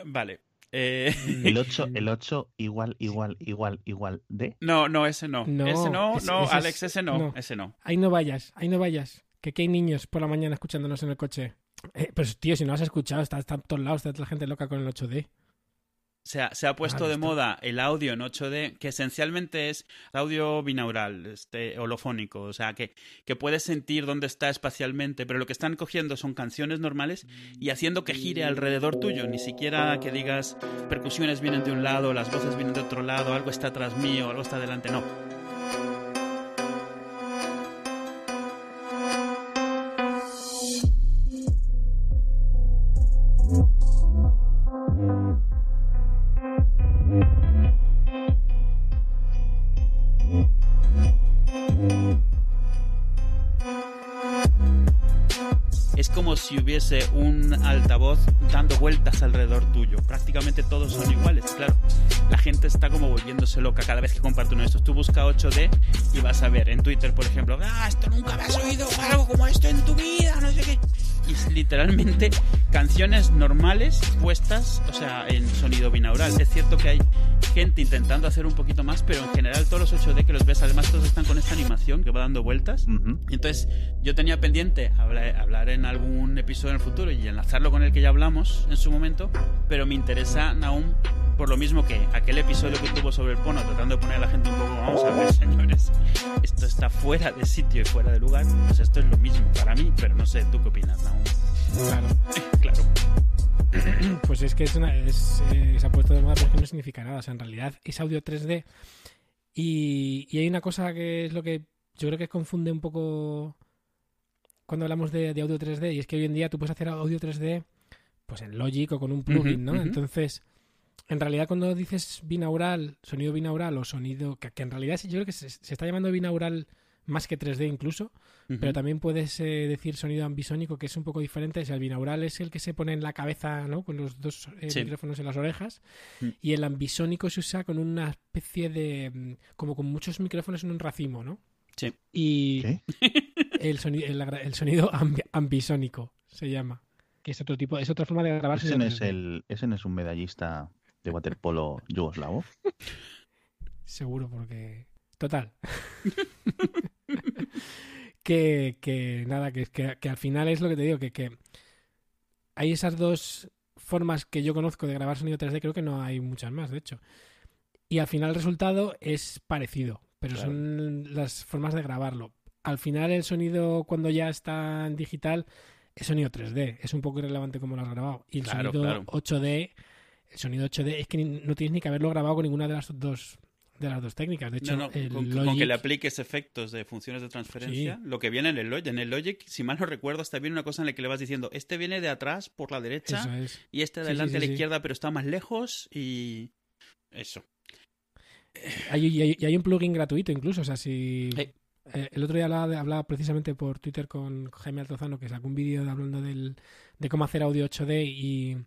Speaker 2: Vale. Eh,
Speaker 3: El 8, el 8 igual, igual, igual, igual de.
Speaker 2: No, no, ese no.
Speaker 1: No,
Speaker 2: ese no,
Speaker 1: ese-
Speaker 2: no,
Speaker 1: ese es-
Speaker 2: Alex, ese no,
Speaker 1: no.
Speaker 2: ese no.
Speaker 1: Ahí no vayas, ahí no vayas. Que aquí hay niños por la mañana escuchándonos en el coche. Eh, pero tío, si no has escuchado, está, está en todos lados, está la gente loca con el 8D.
Speaker 2: Se ha, se ha puesto
Speaker 1: Claro,
Speaker 2: de
Speaker 1: está.
Speaker 2: moda el audio en 8D, que esencialmente es audio binaural, este, holofónico, o sea, que, que puedes sentir dónde está espacialmente, pero lo que están cogiendo son canciones normales y haciendo que gire alrededor tuyo, ni siquiera que digas percusiones vienen de un lado, las voces vienen de otro lado, algo está atrás mío, algo está delante, no. Si hubiese un altavoz dando vueltas alrededor tuyo. Prácticamente todos son iguales, claro. La gente está como volviéndose loca cada vez que comparte uno de estos. Tú busca 8D y vas a ver en Twitter, por ejemplo, ah, esto nunca me has oído algo como esto en tu vida, no sé qué. Y es literalmente canciones normales puestas, o sea, en sonido binaural. Es cierto que hay gente intentando hacer un poquito más, pero en general todos los 8D que los ves, además todos están con esta animación que va dando vueltas.
Speaker 3: Ujú.
Speaker 2: Y entonces yo tenía pendiente hablar, hablar en algún episodio en el futuro y enlazarlo con el que ya hablamos en su momento, pero me interesa aún por lo mismo que aquel episodio que tuvo sobre el pono, tratando de poner a la gente un poco, vamos a ver señores, esto está fuera de sitio y fuera de lugar, pues esto es lo mismo para mí, pero no sé, ¿tú qué opinas, Naum?
Speaker 1: Claro.
Speaker 2: claro.
Speaker 1: Pues es que es una, es, eh, se ha puesto de moda, pero es que no significa nada. O sea, en realidad es audio 3D. Y, y hay una cosa que es lo que yo creo que confunde un poco cuando hablamos de, de audio 3D. Y es que hoy en día tú puedes hacer audio 3D pues en Logic o con un plugin, ¿no? Entonces, en realidad cuando dices binaural, sonido binaural o sonido... Que, que en realidad yo creo que se, se está llamando binaural más que 3D incluso. Pero también puedes eh, decir sonido ambisónico, que es un poco diferente. Sea, el binaural es el que se pone en la cabeza, ¿no? Con los dos eh,
Speaker 2: Sí.
Speaker 1: micrófonos en las orejas.
Speaker 2: Mm.
Speaker 1: Y el ambisónico se usa con una especie de... mm, como con muchos micrófonos en un racimo, ¿no?
Speaker 2: Sí.
Speaker 1: Y
Speaker 3: ¿Qué?
Speaker 1: el, soni- el, el sonido ambi- ambisónico se llama. Que es otro tipo, es otra forma de grabar
Speaker 3: Ese
Speaker 1: sonido
Speaker 3: no es
Speaker 1: 3D.
Speaker 3: el, ese no es un medallista de waterpolo yugoslavo.
Speaker 1: Seguro, porque. Total. que, que nada, que, que, que al final es lo que te digo, que, que hay esas dos formas que yo conozco de grabar sonido 3D, creo que no hay muchas más, de hecho. Y al final el resultado es parecido, pero
Speaker 2: Claro.
Speaker 1: son las formas de grabarlo. Al final el sonido cuando ya está en digital es sonido 3D, es un poco irrelevante como lo has grabado. Y el
Speaker 2: Claro,
Speaker 1: sonido
Speaker 2: claro.
Speaker 1: 8D, el sonido 8D es que no tienes ni que haberlo grabado con ninguna de las dos de las dos técnicas. De hecho,
Speaker 2: No, no,
Speaker 1: el
Speaker 2: con, que le apliques efectos de funciones de transferencia, lo que viene en el Logic, en el Logic, si mal no recuerdo, hasta viene una cosa en la que le vas diciendo, este viene de atrás por la derecha
Speaker 1: Eso es.
Speaker 2: y este de
Speaker 1: Sí, sí,
Speaker 2: adelante
Speaker 1: sí,
Speaker 2: a la
Speaker 1: sí.
Speaker 2: izquierda, pero está más lejos y eso.
Speaker 1: Hay, y hay, y hay un plugin gratuito incluso. O sea, si.
Speaker 2: Eh.
Speaker 1: eh, el otro día hablaba, de- hablaba precisamente por Twitter con Jaime Altozano, que sacó un vídeo de- hablando del, de cómo hacer audio 8D y.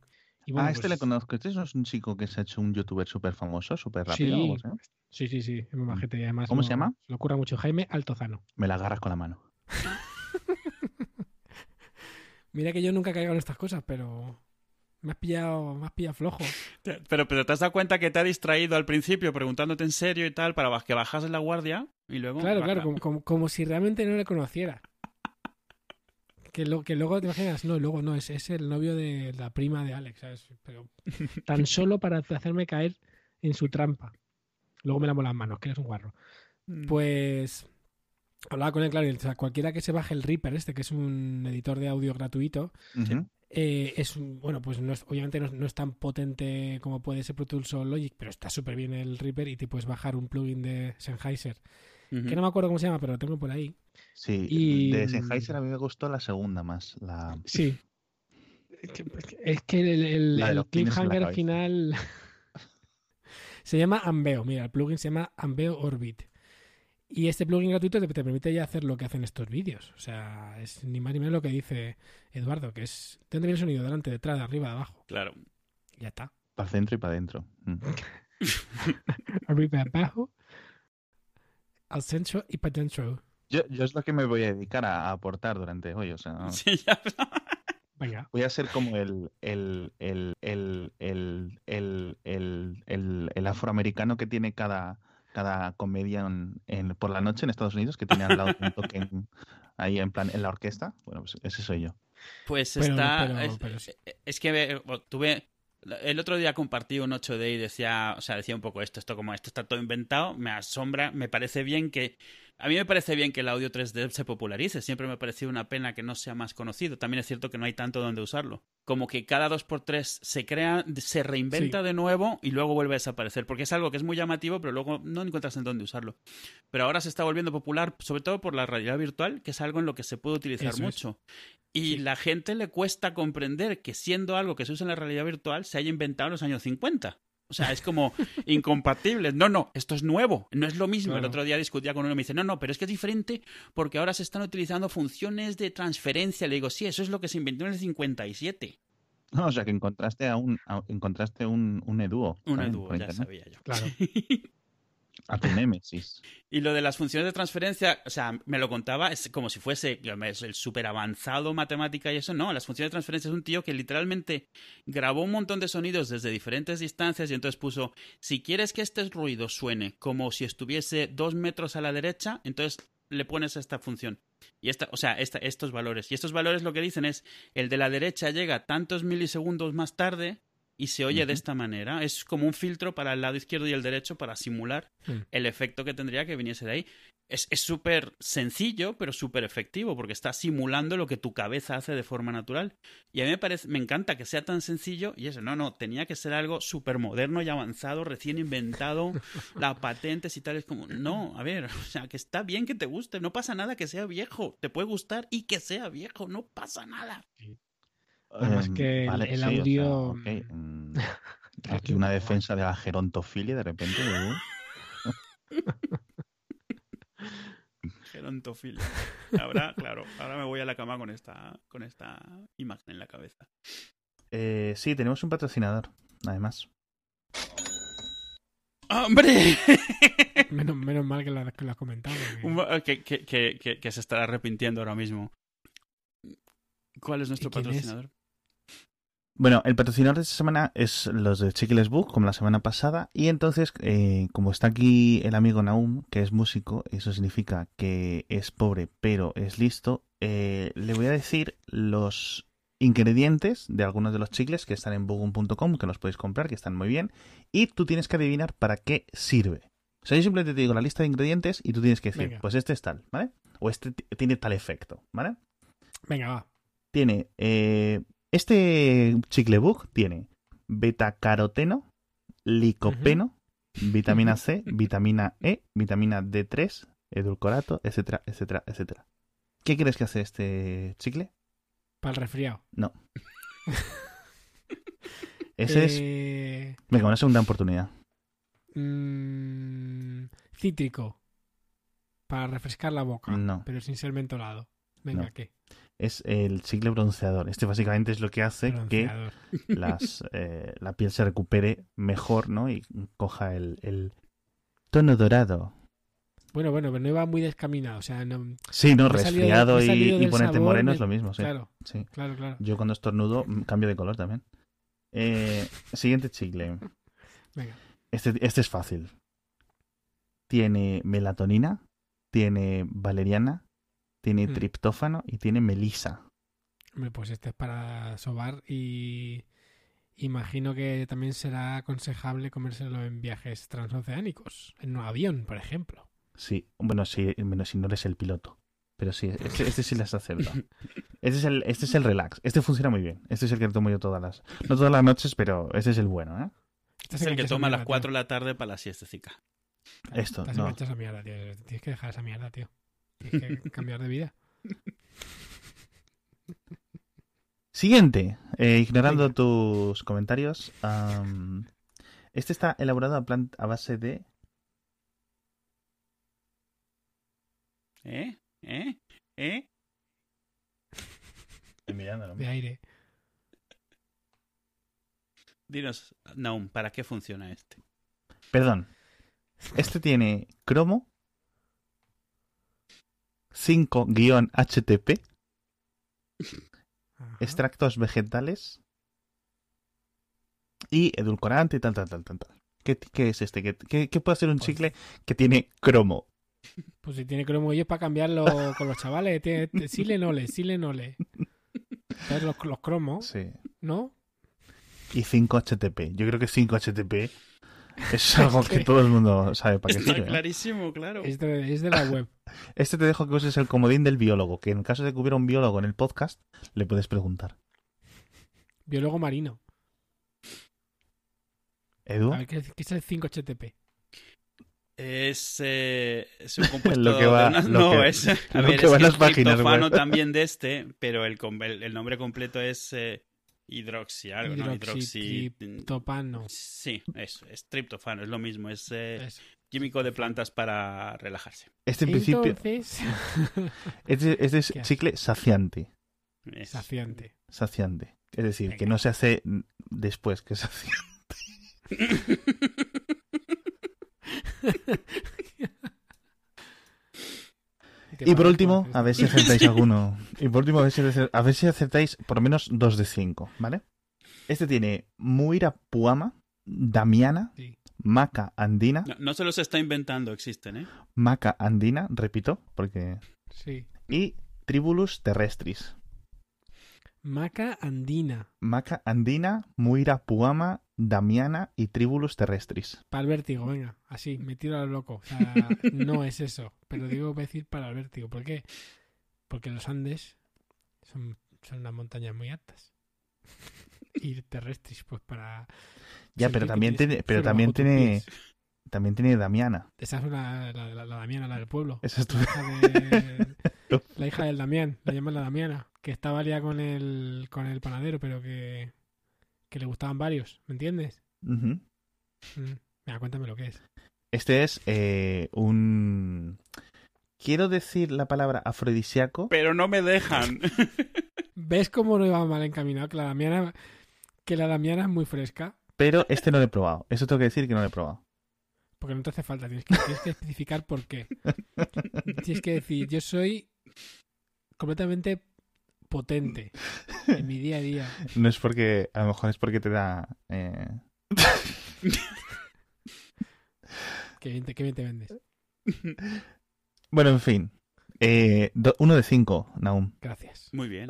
Speaker 1: y bueno,
Speaker 3: ah, este
Speaker 1: pues-
Speaker 3: le conozco. Este es un chico que se ha hecho un youtuber súper famoso, súper rápido.
Speaker 1: Sí, sí, sí. Es muy majete y además.
Speaker 3: ¿Cómo
Speaker 1: no-
Speaker 3: se llama?
Speaker 1: Se le ocurra mucho. Jaime Altozano.
Speaker 3: Me la agarras con la mano.
Speaker 1: Mira que yo nunca caigo en estas cosas, pero. Me has pillado, me has pillado flojo.
Speaker 2: Pero, pero te has dado cuenta que te ha distraído al principio preguntándote en serio y tal, para que bajas la guardia y luego...
Speaker 1: Claro, claro, como, como, como si realmente no le conociera. Que, lo, que luego te imaginas, no, luego no, es, es el novio de la prima de Alex, ¿sabes? Pero tan solo para hacerme caer en su trampa. Luego me lamo las manos, que eres un guarro.
Speaker 2: Mm.
Speaker 1: Pues hablaba con él, claro, y, o sea, cualquiera que se baje el Reaper este, que es un editor de audio gratuito,
Speaker 3: Ujú.
Speaker 1: Eh, es un- bueno, pues no es, obviamente no, es- no es tan potente como puede ser Pro Tools o Logic, pero está súper bien el Reaper y te puedes bajar un plugin de Sennheiser, que no me acuerdo cómo se llama, pero lo tengo por ahí.
Speaker 3: Sí,
Speaker 1: Y-
Speaker 3: de Sennheiser a mí me gustó la segunda más. La...
Speaker 1: Sí. Es que, es el, el- el cliffhanger final se llama Ambeo. Mira, el plugin se llama Ambeo Orbit. Y este plugin gratuito te, te permite ya hacer lo que hacen estos vídeos. O sea, es ni más ni menos lo que dice Eduardo, que es ¿de dónde viene el sonido? Delante, detrás, de arriba, de abajo.
Speaker 2: Claro.
Speaker 1: Ya está.
Speaker 3: Para el centro y para adentro. Mm.
Speaker 1: Arriba, abajo, al centro y para dentro.
Speaker 3: Yo, yo es lo que me voy a dedicar a, a aportar durante hoy. O sea, no-
Speaker 2: Sí, ya.
Speaker 1: Venga.
Speaker 3: voy a ser como el, el, el, el, el, el, el, el- el afroamericano que tiene cada, cada comedia en, en- por la noche en Estados Unidos, que tiene al lado un token ahí en plan en la orquesta. Bueno, pues ese soy yo.
Speaker 2: Pues
Speaker 1: Pero-
Speaker 2: está.
Speaker 1: pero-
Speaker 2: es,
Speaker 1: pero sí.
Speaker 2: es que eh, tuve. El otro día compartí un 8D y decía, o sea, decía un poco esto, esto como esto está todo inventado, me asombra, me parece bien que a mí me parece bien que el audio 3D se popularice, siempre me ha parecido una pena que no sea más conocido. También es cierto que no hay tanto donde usarlo. Como que cada 2x3 se crea, se reinventa de nuevo y luego vuelve a desaparecer, porque es algo que es muy llamativo, pero luego no encuentras en dónde usarlo. Pero ahora se está volviendo popular, sobre todo por la realidad virtual, que es algo en lo que se puede utilizar
Speaker 1: Eso es.
Speaker 2: mucho. Y
Speaker 1: Sí.
Speaker 2: la gente le cuesta comprender que siendo algo que se usa en la realidad virtual se haya inventado en los años 50. O sea, es como incompatible. No, no, esto es nuevo, no es lo mismo. El otro día discutía con uno y me dice, no, no, pero es que es diferente porque ahora se están utilizando funciones de transferencia. Le digo, sí, eso es lo que se inventó en el 57.
Speaker 3: No, o sea, que encontraste a un, a- encontraste un, un eduo.
Speaker 2: Un
Speaker 3: por
Speaker 2: ya sabía yo.
Speaker 1: Claro.
Speaker 3: A tu.
Speaker 2: Y lo de las funciones de transferencia, o sea, me lo contaba es como si fuese es el súper avanzado matemática y eso. No, las funciones de transferencia es un tío que literalmente grabó un montón de sonidos desde diferentes distancias y entonces puso, si quieres que este ruido suene como si estuviese dos metros a la derecha, entonces le pones esta función. Y esta, o sea, estos valores. Y estos valores lo que dicen es, el de la derecha llega tantos milisegundos más tarde y se oye de esta manera. Es como un filtro para el lado izquierdo y el derecho para simular el efecto que tendría que viniese de ahí. Es es súper sencillo, pero súper efectivo, porque está simulando lo que tu cabeza hace de forma natural. Y a mí me parece, me encanta que sea tan sencillo, y eso, no, no, tenía que ser algo súper moderno y avanzado, recién inventado, las patentes y tal, es como, no, a ver, o sea, que está bien que te guste, no pasa nada que sea viejo, te puede gustar y que sea viejo, no pasa nada.
Speaker 1: Además
Speaker 3: Em,
Speaker 1: que el- el
Speaker 3: sí, o sea,
Speaker 1: audio-
Speaker 3: ok, mm, Aquí una defensa de la gerontofilia de repente. ¿eh?
Speaker 2: Gerontofilia. Ahora, claro, ahora me voy a la cama con esta, con esta imagen en la cabeza.
Speaker 3: Eh, sí, tenemos un patrocinador, además.
Speaker 2: ¡Hombre!
Speaker 1: Menos, menos mal que lo, que has comentado.
Speaker 2: Un ba- que, que, que, que- que se estará arrepintiendo ahora mismo. ¿Cuál es nuestro
Speaker 1: ¿Y quién es?
Speaker 3: Bueno, el patrocinador de esta semana es los de Chicles Book, como la semana pasada. Y entonces, eh, como está aquí el amigo Naum, que es músico, eso significa que es pobre, pero es listo, eh, le voy a decir los ingredientes de algunos de los chicles que están en bugum.com, que los podéis comprar, que están muy bien. Y tú tienes que adivinar para qué sirve. O sea, yo simplemente te digo la lista de ingredientes y tú tienes que decir,
Speaker 1: Venga.
Speaker 3: pues este es tal, ¿vale? O este tiene tal efecto, ¿vale?
Speaker 1: Venga, va.
Speaker 3: tiene eh, este chicle book tiene betacaroteno, licopeno, vitamina C, vitamina E, vitamina D3, edulcorato, etcétera, etcétera, etcétera. ¿Qué crees que hace este chicle?
Speaker 1: Para el resfriado.
Speaker 3: No. Ese es.
Speaker 1: Eh,
Speaker 3: Venga, una segunda oportunidad.
Speaker 1: mm, cítrico. Para refrescar la boca.
Speaker 3: No.
Speaker 1: Pero sin ser mentolado. Venga,
Speaker 3: No.
Speaker 1: ¿qué?
Speaker 3: Es el chicle bronceador. Este básicamente es lo que hace que las, eh, la piel se recupere mejor, ¿no? Y coja el, el tono dorado.
Speaker 1: Bueno, bueno, pero no iba muy descaminado. O sea, no.
Speaker 3: Sí, no, resfriado y, ponerte
Speaker 1: sabor,
Speaker 3: moreno
Speaker 1: me-
Speaker 3: es lo mismo, sí.
Speaker 1: Claro,
Speaker 3: sí.
Speaker 1: claro, claro.
Speaker 3: Yo cuando estornudo mm, cambio de color también. Eh, siguiente chicle.
Speaker 1: Venga.
Speaker 3: Este, este es fácil. Tiene melatonina, tiene valeriana, tiene
Speaker 1: Mm.
Speaker 3: triptófano y tiene melisa.
Speaker 1: Hombre, pues este es para sobar y imagino que también será aconsejable comérselo en viajes transoceánicos, en un avión, por ejemplo.
Speaker 3: Sí, bueno, sí, menos si no eres el piloto. Pero sí, este, este sí las acepta. Este es el, este es el relax. Este funciona muy bien. Este es el que tomo yo todas las. No todas las noches, pero este es el bueno, ¿eh?
Speaker 2: Es el que toma a las 4 de la tarde para la siestecica.
Speaker 3: Esto,
Speaker 1: Estás
Speaker 3: no.
Speaker 1: a mierda, tío. Tienes que dejar esa mierda, tío. Tienes que cambiar de vida.
Speaker 3: Siguiente. Eh, ignorando
Speaker 1: Venga.
Speaker 3: tus comentarios. este está elaborado a, plan- a base de.
Speaker 2: ¿Eh? ¿Eh? ¿Eh?
Speaker 3: Estoy mirándolo.
Speaker 1: De aire.
Speaker 2: Dinos, Naum, ¿para qué funciona este?
Speaker 3: Perdón. Este tiene cromo. 5-HTP.
Speaker 1: Ajá.
Speaker 3: extractos vegetales y edulcorante y tal, tal, tal, tal. tal. ¿Qué, qué es este? ¿Qué, qué, qué puede ser un
Speaker 1: Pues-
Speaker 3: chicle que tiene cromo?
Speaker 1: Pues si tiene cromo ellos para cambiarlo con los chavales. Tiene, te- sile nole, sile nole. Entonces los, los cromos,
Speaker 3: Sí.
Speaker 1: ¿no?
Speaker 3: Y 5-HTP. Yo creo que 5-HTP es algo que todo el mundo sabe para qué
Speaker 2: Está
Speaker 3: sirve. ¿eh?
Speaker 2: clarísimo, claro.
Speaker 1: Es de, es de la web.
Speaker 3: Este te dejo que uses el comodín del biólogo, que en caso de que hubiera un biólogo en el podcast, le puedes preguntar.
Speaker 1: Biólogo marino.
Speaker 3: Edu,
Speaker 1: A ver, ¿qué, qué es el 5-HTP?
Speaker 2: Es, eh, es un compuesto
Speaker 3: Lo que va-
Speaker 2: de una-
Speaker 3: lo
Speaker 2: No,
Speaker 3: que-
Speaker 2: es... A
Speaker 3: lo
Speaker 2: ver,
Speaker 3: que
Speaker 2: es
Speaker 3: va en
Speaker 2: que
Speaker 3: las páginas
Speaker 2: triptofano también de este, pero el, com- el, el nombre completo es eh, hidroxi algo, ¿no? Hidroxi...
Speaker 1: Topano.
Speaker 2: Sí, eso, es triptofano, es lo mismo, es eh,
Speaker 1: Es-
Speaker 2: químico de plantas para relajarse.
Speaker 3: este en principio
Speaker 1: Entonces,
Speaker 3: este, este es chicle saciante.
Speaker 2: Es-
Speaker 1: saciante.
Speaker 3: Saciante. Es decir, que no se hace después que saciante.
Speaker 1: te
Speaker 3: Y por último, a ver si acertáis alguno. Y por último, a ver si, a ver si acertáis por lo menos dos de cinco, ¿vale? Este tiene Muira Puama, Damiana,
Speaker 1: Sí.
Speaker 3: Maca Andina,
Speaker 2: No, no se los está inventando, existen, ¿eh?
Speaker 3: Maca Andina, repito, porque.
Speaker 1: Sí.
Speaker 3: Y Tribulus terrestris.
Speaker 1: Maca andina.
Speaker 3: Maca Andina, Muira Puama, Damiana y Tribulus terrestris.
Speaker 1: Para el vértigo, venga. Así, me tiro a lo loco. O sea, no es eso. Pero digo decir para el vértigo. ¿Por qué? Porque los Andes son, son unas montañas muy altas. Y terrestres, pues para.
Speaker 3: Ya, pero también tiene, pero también tiene, también tiene Damiana.
Speaker 1: Esa es una, la, la, la Damiana, la del pueblo.
Speaker 3: Esa es tu-
Speaker 1: La hija, de- la hija del Damián, la llaman la Damiana, que estaba liada con el, con el panadero, pero que, que le gustaban varios, ¿me entiendes? Mm. Venga, cuéntame lo que es.
Speaker 3: Este es eh, un. Quiero decir la palabra afrodisíaco.
Speaker 2: Pero no me dejan.
Speaker 1: ¿Ves cómo no iba mal encaminado? Que la Damiana, que la Damiana es muy fresca,
Speaker 3: Pero este no lo he probado. Eso tengo que decir que no lo he probado.
Speaker 1: porque no te hace falta, tienes que, tienes que especificar por qué. Tienes que decir, yo soy completamente potente en mi día a día.
Speaker 3: No es porque. A lo mejor es porque te da. eh,
Speaker 1: Qué bien te, qué bien te vendes.
Speaker 3: Bueno, en fin. Eh, do- uno de cinco, Naum.
Speaker 1: Gracias.
Speaker 2: Muy bien.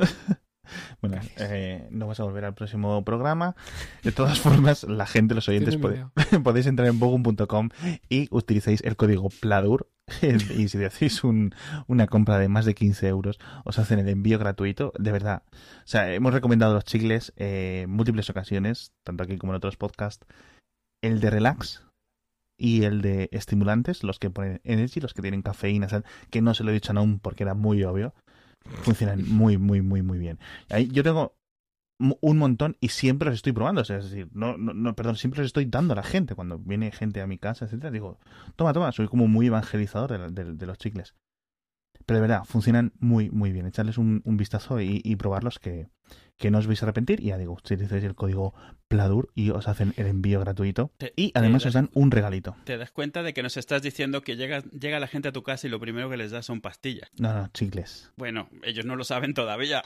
Speaker 3: Bueno, eh, no vas a volver al próximo programa. De todas formas, la gente, los oyentes, podéis entrar en bogum.com y utilizáis el código PLADUR. y si hacéis un- una compra de más de 15 euros, os hacen el envío gratuito. De verdad. O sea, hemos recomendado los chicles eh, en múltiples ocasiones, tanto aquí como en otros podcasts. El de relax y el de estimulantes, los que ponen energy, los que tienen cafeína, que no se lo he dicho aún porque era muy obvio. Funcionan muy, muy, muy, muy bien. Yo tengo un montón y siempre los estoy probando. Es decir, no, no, no, perdón, siempre los estoy dando a la gente. Cuando viene gente a mi casa, etcétera, digo, toma, toma, soy como muy evangelizador de, de- los chicles. Pero de verdad, funcionan muy, muy bien. Echarles un, vistazo y probarlos que, que no os vais a arrepentir. Y ya digo, utilizáis el código PLADUR y os hacen el envío gratuito.
Speaker 2: Te-
Speaker 3: Y además os dan un regalito.
Speaker 2: Te das cuenta de que nos estás diciendo que llega, llega la gente a tu casa y lo primero que les das son pastillas.
Speaker 3: No, no, chicles.
Speaker 2: Bueno, ellos no lo saben todavía.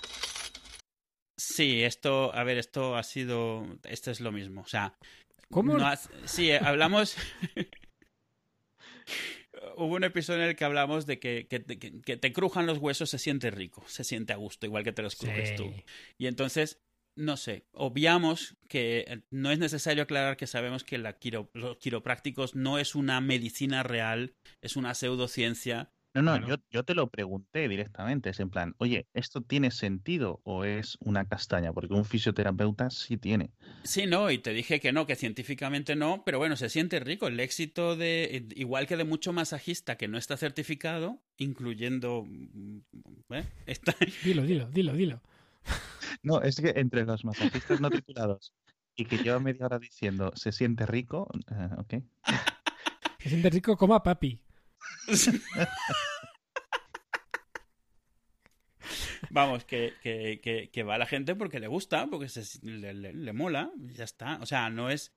Speaker 2: Sí, esto, a ver, esto ha sido, esto es lo mismo. O sea,
Speaker 1: ¿Cómo?
Speaker 2: no has- sí, hablamos. Hubo un episodio en el que hablamos de que, que, te- que- que te crujan los huesos se siente rico, se siente a gusto, igual que te los crujes tú. Y entonces, no sé, obviamos que eh, no es necesario aclarar que sabemos que la quiro- los quiroprácticos no es una medicina real, es una pseudociencia
Speaker 3: No, no,
Speaker 2: Bueno.
Speaker 3: yo, yo te lo pregunté directamente. Es en plan, oye, ¿esto tiene sentido o es una castaña? Porque un fisioterapeuta sí tiene.
Speaker 2: Sí, no, y te dije que no, que científicamente no, pero bueno, se siente rico. El éxito de, igual que de mucho masajista que no está certificado, incluyendo... mm, ¿eh? Está-
Speaker 1: Dilo, dilo, dilo, dilo.
Speaker 3: No, es que entre los masajistas no titulados y que lleva media hora diciendo se siente rico, eh, ok.
Speaker 1: Se siente rico como a papi.
Speaker 2: Vamos, que, que, que, va la gente porque le gusta, porque se, le, mola, ya está. O sea, no es.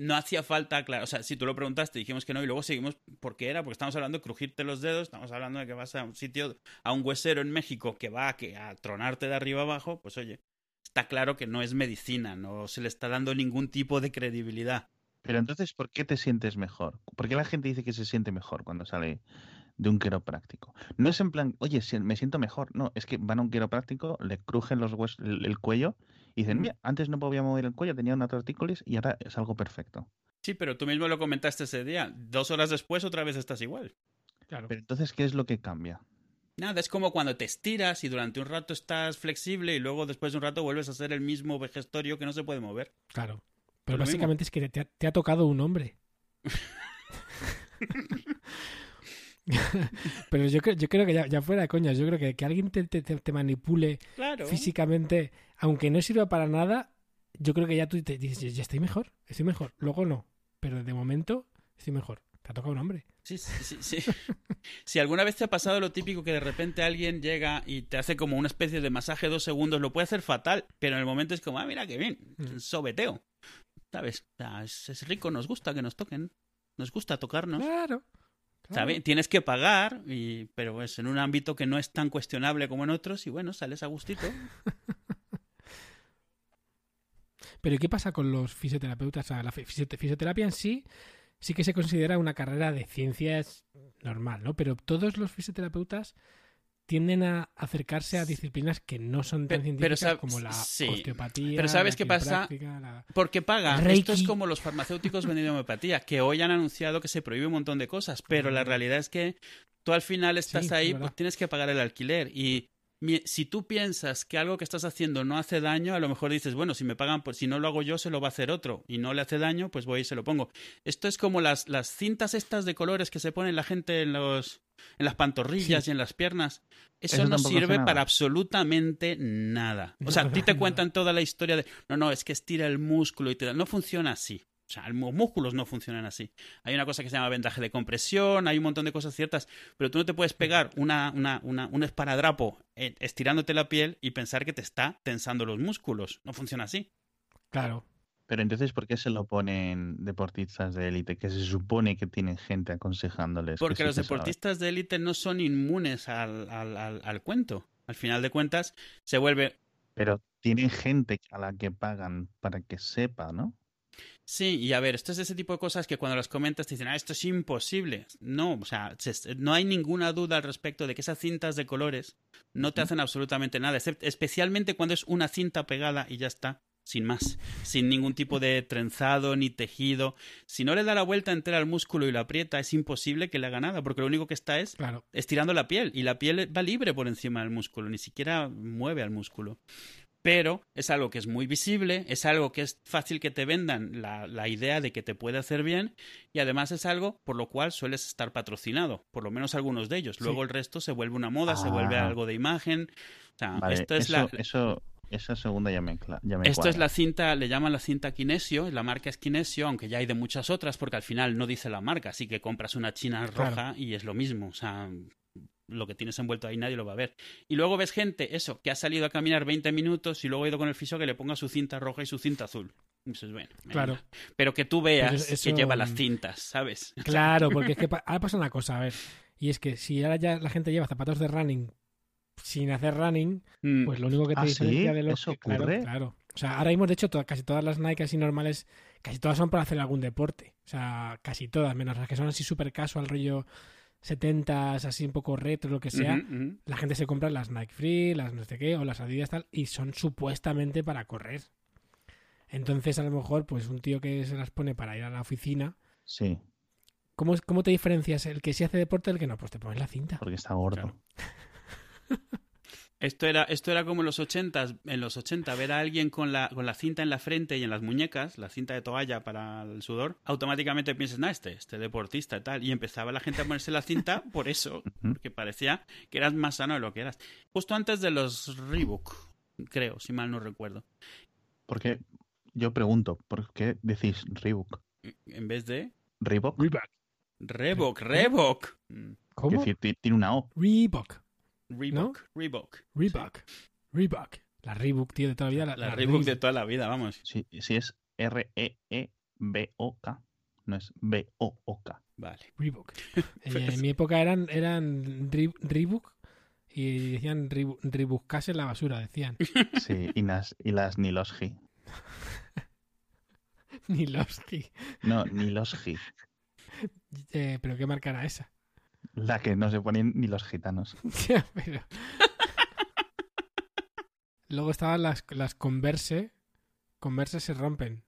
Speaker 2: No hacía falta, claro. O sea, si tú lo preguntaste, dijimos que no, y luego seguimos por qué era, porque estamos hablando de crujirte los dedos, estamos hablando de que vas a un sitio, a un huesero en México que va a, que, a tronarte de arriba abajo, pues oye, está claro que no es medicina, no se le está dando ningún tipo de credibilidad.
Speaker 3: Pero entonces, ¿por qué te sientes mejor? ¿Por qué la gente dice que se siente mejor cuando sale de un quiropráctico? No es en plan, oye, si- me siento mejor. No, es que van a un quiropráctico, le crujen los huesos, el, el cuello y dicen, mira, antes no podía mover el cuello, tenía una tortícolis y ahora es algo perfecto.
Speaker 2: Sí, pero tú mismo lo comentaste ese día. Dos horas después, otra vez estás igual.
Speaker 1: Claro.
Speaker 3: Pero entonces, ¿qué es lo que cambia?
Speaker 2: Nada, es como cuando te estiras y durante un rato estás flexible y luego después de un rato vuelves a ser el mismo vejestorio que no se puede mover.
Speaker 1: Claro. Pero
Speaker 2: lo mismo.
Speaker 1: básicamente es que te ha, te ha tocado un hombre. Pero yo creo, yo creo que ya, ya fuera de coñas, yo creo que que alguien te, te- te- te manipule
Speaker 2: Claro.
Speaker 1: físicamente, aunque no sirva para nada, yo creo que ya tú te dices, ya estoy mejor, estoy mejor. Luego no, pero de momento estoy mejor. Te ha tocado un hombre.
Speaker 2: Sí, sí, sí, sí. si alguna vez te ha pasado lo típico que de repente alguien llega y te hace como una especie de masaje dos segundos, lo puede hacer fatal, pero en el momento es como, ah, mira qué bien,
Speaker 1: Mm.
Speaker 2: sobeteo. ¿Sabes? O sea, es, es rico, nos gusta que nos toquen. Nos gusta tocarnos.
Speaker 1: Claro. claro.
Speaker 2: ¿Sabes? Tienes que pagar, y, pero es en un ámbito que no es tan cuestionable como en otros, y bueno, sales a gustito.
Speaker 1: Pero ¿y ¿qué pasa con los fisioterapeutas? O sea, la fisio- fisioterapia en sí sí que se considera una carrera de ciencias normal, ¿no? Pero todos los fisioterapeutas tienden a acercarse a disciplinas que no son tan
Speaker 2: pero
Speaker 1: científicas como la
Speaker 2: sí.
Speaker 1: osteopatía.
Speaker 2: Pero ¿sabes
Speaker 1: la
Speaker 2: qué pasa?
Speaker 1: la-
Speaker 2: Porque paga.
Speaker 1: Reiki.
Speaker 2: Esto es como los farmacéuticos vendiendo homeopatía, que hoy han anunciado que se prohíbe un montón de cosas, pero la realidad es que tú al final estás
Speaker 1: Sí,
Speaker 2: ahí,
Speaker 1: es
Speaker 2: pues tienes que pagar el alquiler. Y si tú piensas que algo que estás haciendo no hace daño, a lo mejor dices, bueno, si me pagan, pues si no lo hago yo, se lo va a hacer otro. Y no le hace daño, pues voy y se lo pongo. Esto es como las, las cintas estas de colores que se ponen la gente en los en las pantorrillas
Speaker 1: Sí.
Speaker 2: y en las piernas. Eso,
Speaker 3: Eso
Speaker 2: no sirve para absolutamente nada. O sea, a ti te cuentan toda la historia de, no, no, es que estira el músculo y te da. No funciona así. O sea, los músculos no funcionan así. Hay una cosa que se llama vendaje de compresión, hay un montón de cosas ciertas, pero tú no te puedes pegar una, una, una- un esparadrapo eh, estirándote la piel y pensar que te está tensando los músculos. No funciona así.
Speaker 1: Claro.
Speaker 3: Pero entonces, ¿por qué se lo ponen deportistas de élite? Que se supone que tienen gente aconsejándoles. que
Speaker 2: Porque
Speaker 3: sí
Speaker 2: los deportistas de élite no son inmunes al, al, al- al cuento. Al final de cuentas, se vuelve
Speaker 3: Pero tienen gente a la que pagan para que sepa, ¿no?
Speaker 2: Sí, y a ver, esto es ese tipo de cosas que cuando las comentas te dicen, ah, esto es imposible. No, o sea, se- no hay ninguna duda al respecto de que esas cintas de colores no te hacen absolutamente nada, especialmente cuando es una cinta pegada y ya está, sin más, sin ningún tipo de trenzado ni tejido. Si no le da la vuelta entera al músculo y lo aprieta, es imposible que le haga nada, porque lo único que está es
Speaker 1: Claro.
Speaker 2: estirando la piel y la piel va libre por encima del músculo, ni siquiera mueve al músculo. Pero es algo que es muy visible, es algo que es fácil que te vendan la, la idea de que te puede hacer bien y además es algo por lo cual sueles estar patrocinado, por lo menos algunos de ellos. Luego
Speaker 1: Sí.
Speaker 2: el resto se vuelve una moda, se vuelve
Speaker 3: Ah.
Speaker 2: algo de imagen. O sea,
Speaker 3: Vale,
Speaker 2: esto es
Speaker 3: eso,
Speaker 2: la,
Speaker 3: eso, esa segunda ya me, ya me
Speaker 2: esto es la cinta, le llaman la cinta Kinesio, la marca es Kinesio, aunque ya hay de muchas otras, porque al final no dice la marca, así que compras una china
Speaker 1: Claro.
Speaker 2: roja y es lo mismo, o sea, lo que tienes envuelto ahí nadie lo va a ver. Y luego ves gente, eso, que ha salido a caminar 20 minutos y luego ha ido con el fisio que le ponga su cinta roja y su cinta azul. Y dices, bueno.
Speaker 1: Claro.
Speaker 2: Pero que tú veas
Speaker 1: Pero eso-
Speaker 2: que lleva las cintas, ¿sabes?
Speaker 1: Claro, porque es que pa- ahora pasa una cosa, a ver. Y es que si ahora ya la gente lleva zapatos de running sin hacer running,
Speaker 2: Mm,
Speaker 1: pues lo único que te
Speaker 3: ¿Ah,
Speaker 1: diferencia
Speaker 3: sí?
Speaker 1: de los
Speaker 3: ¿Eso
Speaker 1: que- claro,
Speaker 3: ocurre?
Speaker 1: claro. O sea, ahora mismo, de hecho, casi todas las Nike así normales, casi todas son para hacer algún deporte. O sea, casi todas, menos las que son así super casual, rollo 70s, así un poco retro, lo que sea. La gente se compra las Nike Free, las no sé qué, o las Adidas tal, y son supuestamente para correr. Entonces, a lo mejor, pues un tío que se las pone para ir a la oficina,
Speaker 3: Sí.
Speaker 1: ¿cómo, ¿cómo te diferencias el que sí hace deporte del que no? Pues te pones la cinta.
Speaker 3: Porque está gordo.
Speaker 2: Claro. Esto era, esto era como en los 80, en los 80, ver a alguien con la, con la cinta en la frente y en las muñecas, la cinta de toalla para el sudor, automáticamente piensas, nah, este, este deportista y tal. Y empezaba la gente a ponerse la cinta por eso, porque parecía que eras más sano de lo que eras. Justo antes de los Reebok, creo, si mal no recuerdo.
Speaker 3: Porque yo pregunto, ¿por qué decís Reebok?
Speaker 2: En vez de
Speaker 3: ¿Reebok?
Speaker 1: Reebok.
Speaker 2: Reebok. Mm,
Speaker 1: ¿Cómo?
Speaker 3: decir, ti- tiene una O.
Speaker 1: Reebok.
Speaker 2: Reebok, Reebok.
Speaker 1: Reebok. Reebok. La Reebok, tío, de toda la vida. La,
Speaker 2: La
Speaker 1: la
Speaker 2: Reebok de toda la vida, vamos.
Speaker 3: Si, si es E R-E-E-B-O-K, no es B-O-O-K.
Speaker 2: Vale.
Speaker 1: Reebok. Eh, en mi época eran, eran Re- Reebok y decían Reebok- Reebokcase en la basura, decían.
Speaker 3: Sí, y las, y las Niloski.
Speaker 1: Niloski.
Speaker 3: No, Niloski.
Speaker 1: Eh, ¿Pero qué marca era esa?
Speaker 3: La que no se ponen ni los gitanos.
Speaker 1: Ya, pero- Luego estaban las, las Converse. Converse se rompen.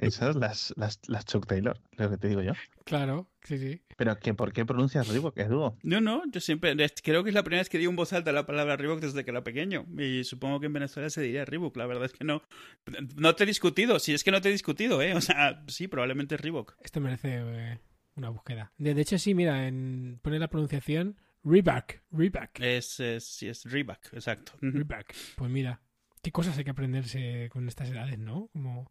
Speaker 3: Esas las, las, las Chuck Taylor, lo que te digo yo.
Speaker 1: Claro, sí, sí.
Speaker 3: Pero que ¿por qué pronuncias Reebok, Edu?
Speaker 2: No, no, yo siempre, es- creo que es la primera vez que digo en voz alta la palabra Reebok desde que era pequeño. Y supongo que en Venezuela se diría Reebok, la verdad es que no. No te he discutido, si es que no te he discutido, ¿eh? O sea, sí, probablemente es Reebok.
Speaker 1: Esto merece eh, una búsqueda. De, de hecho, sí, mira, en, pone la pronunciación Reebok. Reebok.
Speaker 2: Es, es, sí, es Reebok, exacto.
Speaker 1: Reebok. Pues mira, qué cosas hay que aprenderse con estas edades, ¿no? Como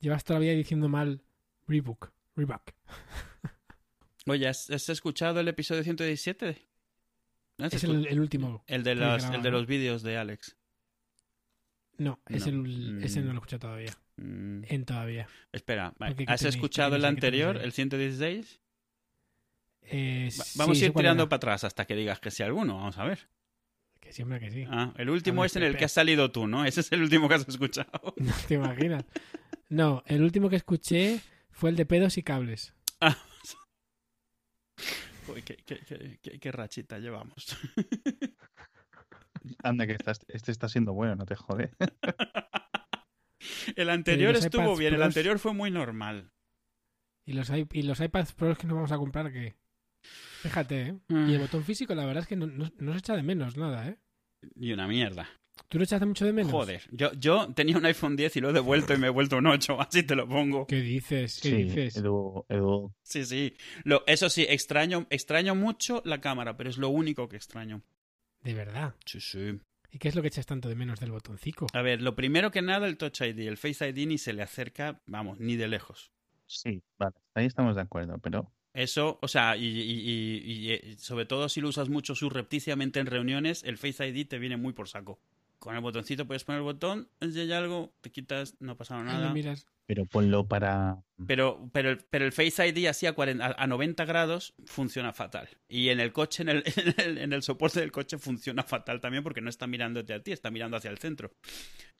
Speaker 1: llevas toda la vida diciendo mal Reebok. Reebok.
Speaker 2: Oye, ¿has, has escuchado el episodio 117? ¿No
Speaker 1: Es el, el último.
Speaker 2: el de,
Speaker 1: graba,
Speaker 2: el de los vídeos de Alex.
Speaker 1: No, es el, ese
Speaker 2: Mm.
Speaker 1: no lo he escuchado todavía.
Speaker 2: Mm,
Speaker 1: En todavía.
Speaker 2: espera, vale.
Speaker 1: Porque, ¿qué
Speaker 2: ¿has
Speaker 1: tenéis?
Speaker 2: escuchado
Speaker 1: ¿Qué
Speaker 2: el anterior, el 116?
Speaker 1: Eh,
Speaker 2: Va-
Speaker 1: sí,
Speaker 2: Vamos a ir tirando para atrás hasta que digas que sí alguno, vamos a ver.
Speaker 1: Que siempre que sí.
Speaker 2: Ah, el último
Speaker 1: A ver,
Speaker 2: es en el que has salido tú, ¿no? Ese es el último que has escuchado.
Speaker 1: No te imaginas. No, el último que escuché fue el de pedos y cables.
Speaker 2: Uy, qué, qué- qué- qué- qué rachita llevamos.
Speaker 3: Anda, que estás, este está siendo bueno, no te jode.
Speaker 2: El anterior estuvo
Speaker 1: iPads
Speaker 2: bien, el anterior fue muy normal.
Speaker 1: Y los, i- y los iPads Pro que nos vamos a comprar, que Fíjate, ¿eh? Y el botón físico, la verdad es que no, no- no se echa de menos nada, ¿eh?
Speaker 2: Y una mierda.
Speaker 1: ¿Tú lo echaste mucho de menos?
Speaker 2: Joder, yo, yo tenía un iPhone 10 y lo he devuelto y me he vuelto un 8, así te lo pongo.
Speaker 1: ¿Qué dices? ¿Qué
Speaker 3: Sí,
Speaker 1: dices?
Speaker 3: Edu, Edu,
Speaker 2: Sí, sí. Lo, eso sí, extraño, extraño mucho la cámara, pero es lo único que extraño.
Speaker 1: De verdad.
Speaker 2: Sí, sí.
Speaker 1: ¿Y qué es lo que echas tanto de menos del botoncico?
Speaker 2: A ver, lo primero que nada, el Touch ID. El Face ID ni se le acerca, vamos, ni de lejos.
Speaker 3: sí, vale, ahí estamos de acuerdo, pero
Speaker 2: Eso, o sea, y, y- y- y, eh, sobre todo si lo usas mucho subrepticiamente en reuniones, el Face ID te viene muy por saco. Con el botoncito puedes poner el botón, si hay algo, te quitas, no pasa
Speaker 1: Ah,
Speaker 2: nada.
Speaker 1: no miras.
Speaker 3: Pero ponlo para
Speaker 2: Pero, pero, el, pero el Face ID así a, 40 a- a 90 grados funciona fatal. Y en el coche, en el, en, el, en el soporte del coche funciona fatal también porque no está mirándote a ti, está mirando hacia el centro.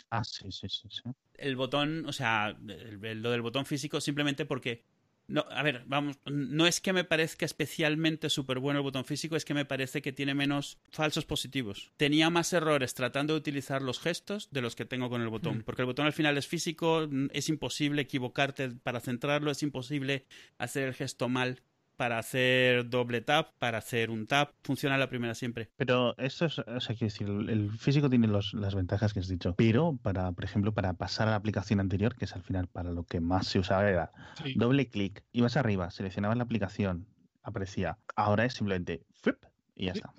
Speaker 3: Ah, sí, sí, sí, sí.
Speaker 2: El botón, o sea, lo del botón físico simplemente porque... No, a ver, vamos, no es que me parezca especialmente súper bueno el botón físico, es que me parece que tiene menos falsos positivos. Tenía más errores tratando de utilizar los gestos de los que tengo con el botón,
Speaker 1: Mm.
Speaker 2: porque el botón al final es físico, es imposible equivocarte para centrarlo, es imposible hacer el gesto mal para hacer doble tap, para hacer un tap, funciona la primera siempre.
Speaker 3: Pero eso es, o sea, quiero decir, el físico tiene los- las ventajas que has dicho, pero para, por ejemplo, para pasar a la aplicación anterior, que es al final para lo que más se usaba era
Speaker 1: Sí.
Speaker 3: doble clic, ibas arriba, seleccionabas la aplicación, aparecía. Ahora es simplemente flip y ya está.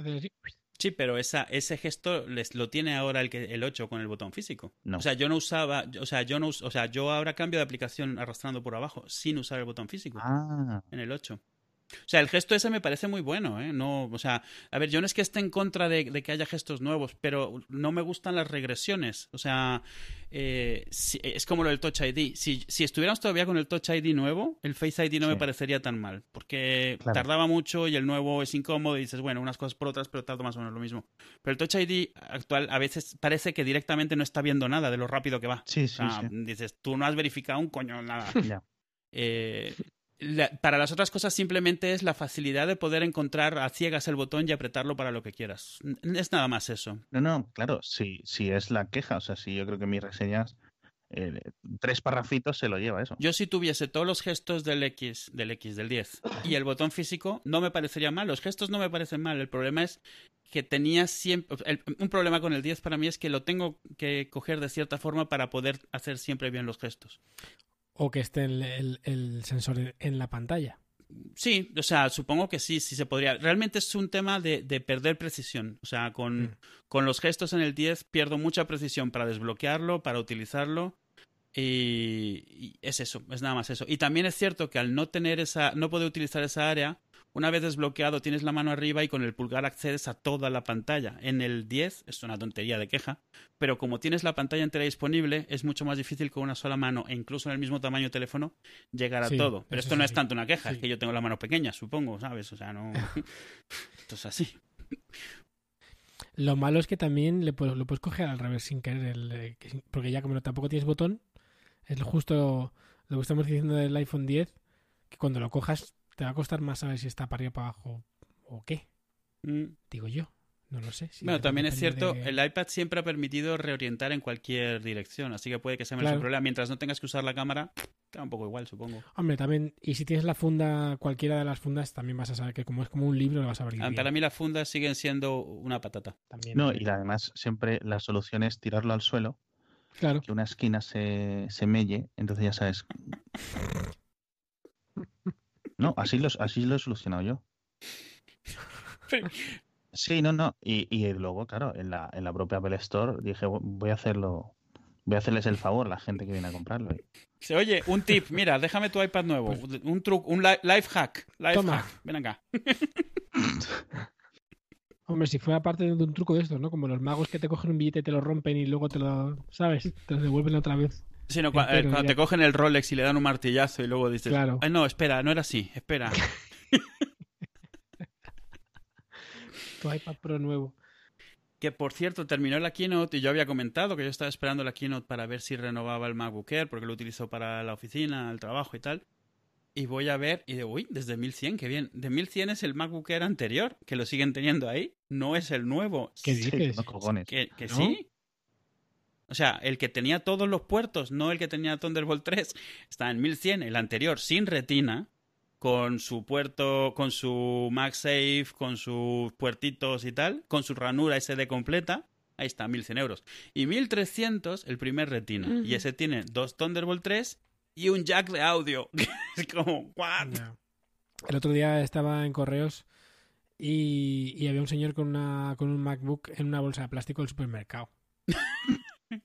Speaker 2: Sí, pero esa, ese gesto les, lo tiene ahora el, que, el 8 con el botón físico.
Speaker 3: No.
Speaker 2: O sea, yo no usaba, o sea, yo no, o sea, yo ahora cambio de aplicación arrastrando por abajo sin usar el botón físico
Speaker 3: Ah,
Speaker 2: en el 8. O sea, el gesto ese me parece muy bueno, ¿eh? No, o sea, a ver, yo no es que esté en contra de, de que haya gestos nuevos, pero no me gustan las regresiones. O sea, eh, si- es como lo del Touch ID. Si, si estuviéramos todavía con el Touch ID nuevo, el Face ID no me parecería tan mal, porque
Speaker 3: Claro.
Speaker 2: tardaba mucho y el nuevo es incómodo y dices, bueno, unas cosas por otras, pero tarda más o menos lo mismo. Pero el Touch ID actual a veces parece que directamente no está viendo nada de lo rápido que va.
Speaker 3: sí,
Speaker 2: O
Speaker 3: sí,
Speaker 2: sea,
Speaker 3: sí.
Speaker 2: dices, tú no has verificado un coño nada.
Speaker 3: Ya.
Speaker 2: Eh, la- para las otras cosas simplemente es la facilidad de poder encontrar a ciegas el botón y apretarlo para lo que quieras. Es nada más eso.
Speaker 3: No, no, claro, sí, sí es la queja. O sea, sí, yo creo que mis reseñas eh, tres parrafitos se lo lleva eso.
Speaker 2: Yo si tuviese todos los gestos del X, del X, del 10 y el botón físico, no me parecería mal. Los gestos no me parecen mal. El problema es que tenía siempre... el- un problema con el 10 para mí es que lo tengo que coger de cierta forma para poder hacer siempre bien los gestos.
Speaker 1: O que esté el, el- el sensor en- en la pantalla.
Speaker 2: Sí, o sea, supongo que sí, sí se podría. Realmente es un tema de, de perder precisión. O sea, con,
Speaker 1: Mm.
Speaker 2: con los gestos en el 10 pierdo mucha precisión para desbloquearlo, para utilizarlo. Y, y es eso, es nada más eso. Y también es cierto que al no tener esa, no poder utilizar esa área, una vez desbloqueado tienes la mano arriba y con el pulgar accedes a toda la pantalla. En el 10 es una tontería de queja, pero como tienes la pantalla entera disponible, es mucho más difícil con una sola mano e incluso en el mismo tamaño de teléfono llegar a
Speaker 1: Sí,
Speaker 2: todo. Pero esto no
Speaker 1: sí,
Speaker 2: es tanto una queja,
Speaker 1: Sí.
Speaker 2: es que yo tengo las manos pequeñas, supongo, ¿sabes? O sea, no. esto es así.
Speaker 1: Lo malo es que también le puedes, lo puedes coger al revés sin querer, el, eh, porque ya como no, tampoco tienes botón, es lo justo lo que estamos diciendo del iPhone 10, que cuando lo cojas te va a costar más saber si está para arriba o para abajo o qué,
Speaker 2: Mm.
Speaker 1: digo yo. No lo sé. si
Speaker 2: Bueno, también es cierto,
Speaker 1: de-
Speaker 2: el iPad siempre ha permitido reorientar en cualquier dirección, así que puede que sea menos
Speaker 1: Claro.
Speaker 2: un problema. Mientras no tengas que usar la cámara, queda un poco igual, supongo.
Speaker 1: Hombre, también, y si tienes la funda, cualquiera de las fundas, también vas a saber que como es como un libro, lo vas a abrir
Speaker 2: Ah,
Speaker 1: bien.
Speaker 2: Para mí las fundas siguen siendo una patata.
Speaker 1: También.
Speaker 3: No, y además siempre la solución es tirarlo al suelo,
Speaker 1: Claro.
Speaker 3: que una esquina se, se melle, entonces ya sabes. No, así, los, así lo he solucionado yo. Sí, no, no. Y, y luego, claro, en la, en la propia Apple Store dije, "Bu- voy a hacerlo, voy a hacerles el favor a la gente que viene a comprarlo.
Speaker 2: Se oye, un tip, mira, déjame tu iPad nuevo, un truco, un li- life hack, life
Speaker 1: Pues Toma.
Speaker 2: hack, ven acá.
Speaker 1: Hombre, si fuera parte de un truco de estos, ¿no? Como los magos que te cogen un billete y te lo rompen y luego te lo, ¿sabes? Te lo devuelven otra vez.
Speaker 2: Sino eh,
Speaker 1: Entero,
Speaker 2: cuando
Speaker 1: ya.
Speaker 2: te cogen el Rolex y le dan un martillazo y luego dices,
Speaker 1: Claro.
Speaker 2: "Ay, no, espera, no era así, espera.
Speaker 1: Tu iPad Pro nuevo.
Speaker 2: Que por cierto, terminó la keynote y yo había comentado que yo estaba esperando la keynote para ver si renovaba el MacBook Air porque lo utilizo para la oficina, el trabajo y tal. Y voy a ver y digo, uy, desde 1100, qué bien. De 1100 es el MacBook Air anterior, que lo siguen teniendo ahí, no es el nuevo.
Speaker 1: ¿Qué
Speaker 3: Sí,
Speaker 1: dices?
Speaker 3: no cojones.
Speaker 2: Que, que
Speaker 1: ¿No?
Speaker 2: sí. O sea, el que tenía todos los puertos, no el que tenía Thunderbolt 3, está en 1100, el anterior sin retina, con su puerto, con su MagSafe, con sus puertitos y tal, con su ranura SD completa. Ahí está, 1100 euros. Y 1300, el primer retina. Y ese tiene dos Thunderbolt 3 y un jack de audio. es como, ¿what?
Speaker 1: El otro día estaba en correos y, y había un señor con, una, con un MacBook en una bolsa de plástico del supermercado.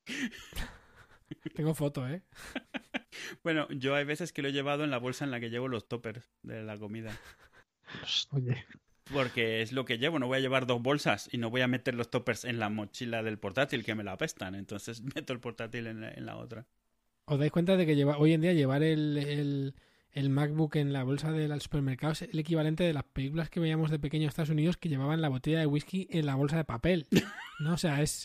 Speaker 1: Tengo foto, ¿eh?
Speaker 2: Bueno, yo hay veces que lo he llevado en la bolsa en la que llevo los toppers de la comida.
Speaker 1: Oye.
Speaker 2: Porque es lo que llevo, no voy a llevar dos bolsas y no voy a meter los toppers en la mochila del portátil que me la apestan. Entonces meto el portátil en la, en la otra.
Speaker 1: ¿Os dais cuenta de que lleva, hoy en día llevar el, el, el MacBook en la bolsa del supermercado es el equivalente de las películas que veíamos de pequeño en Estados Unidos que llevaban la botella de whisky en la bolsa de papel? ¿No? O sea, es,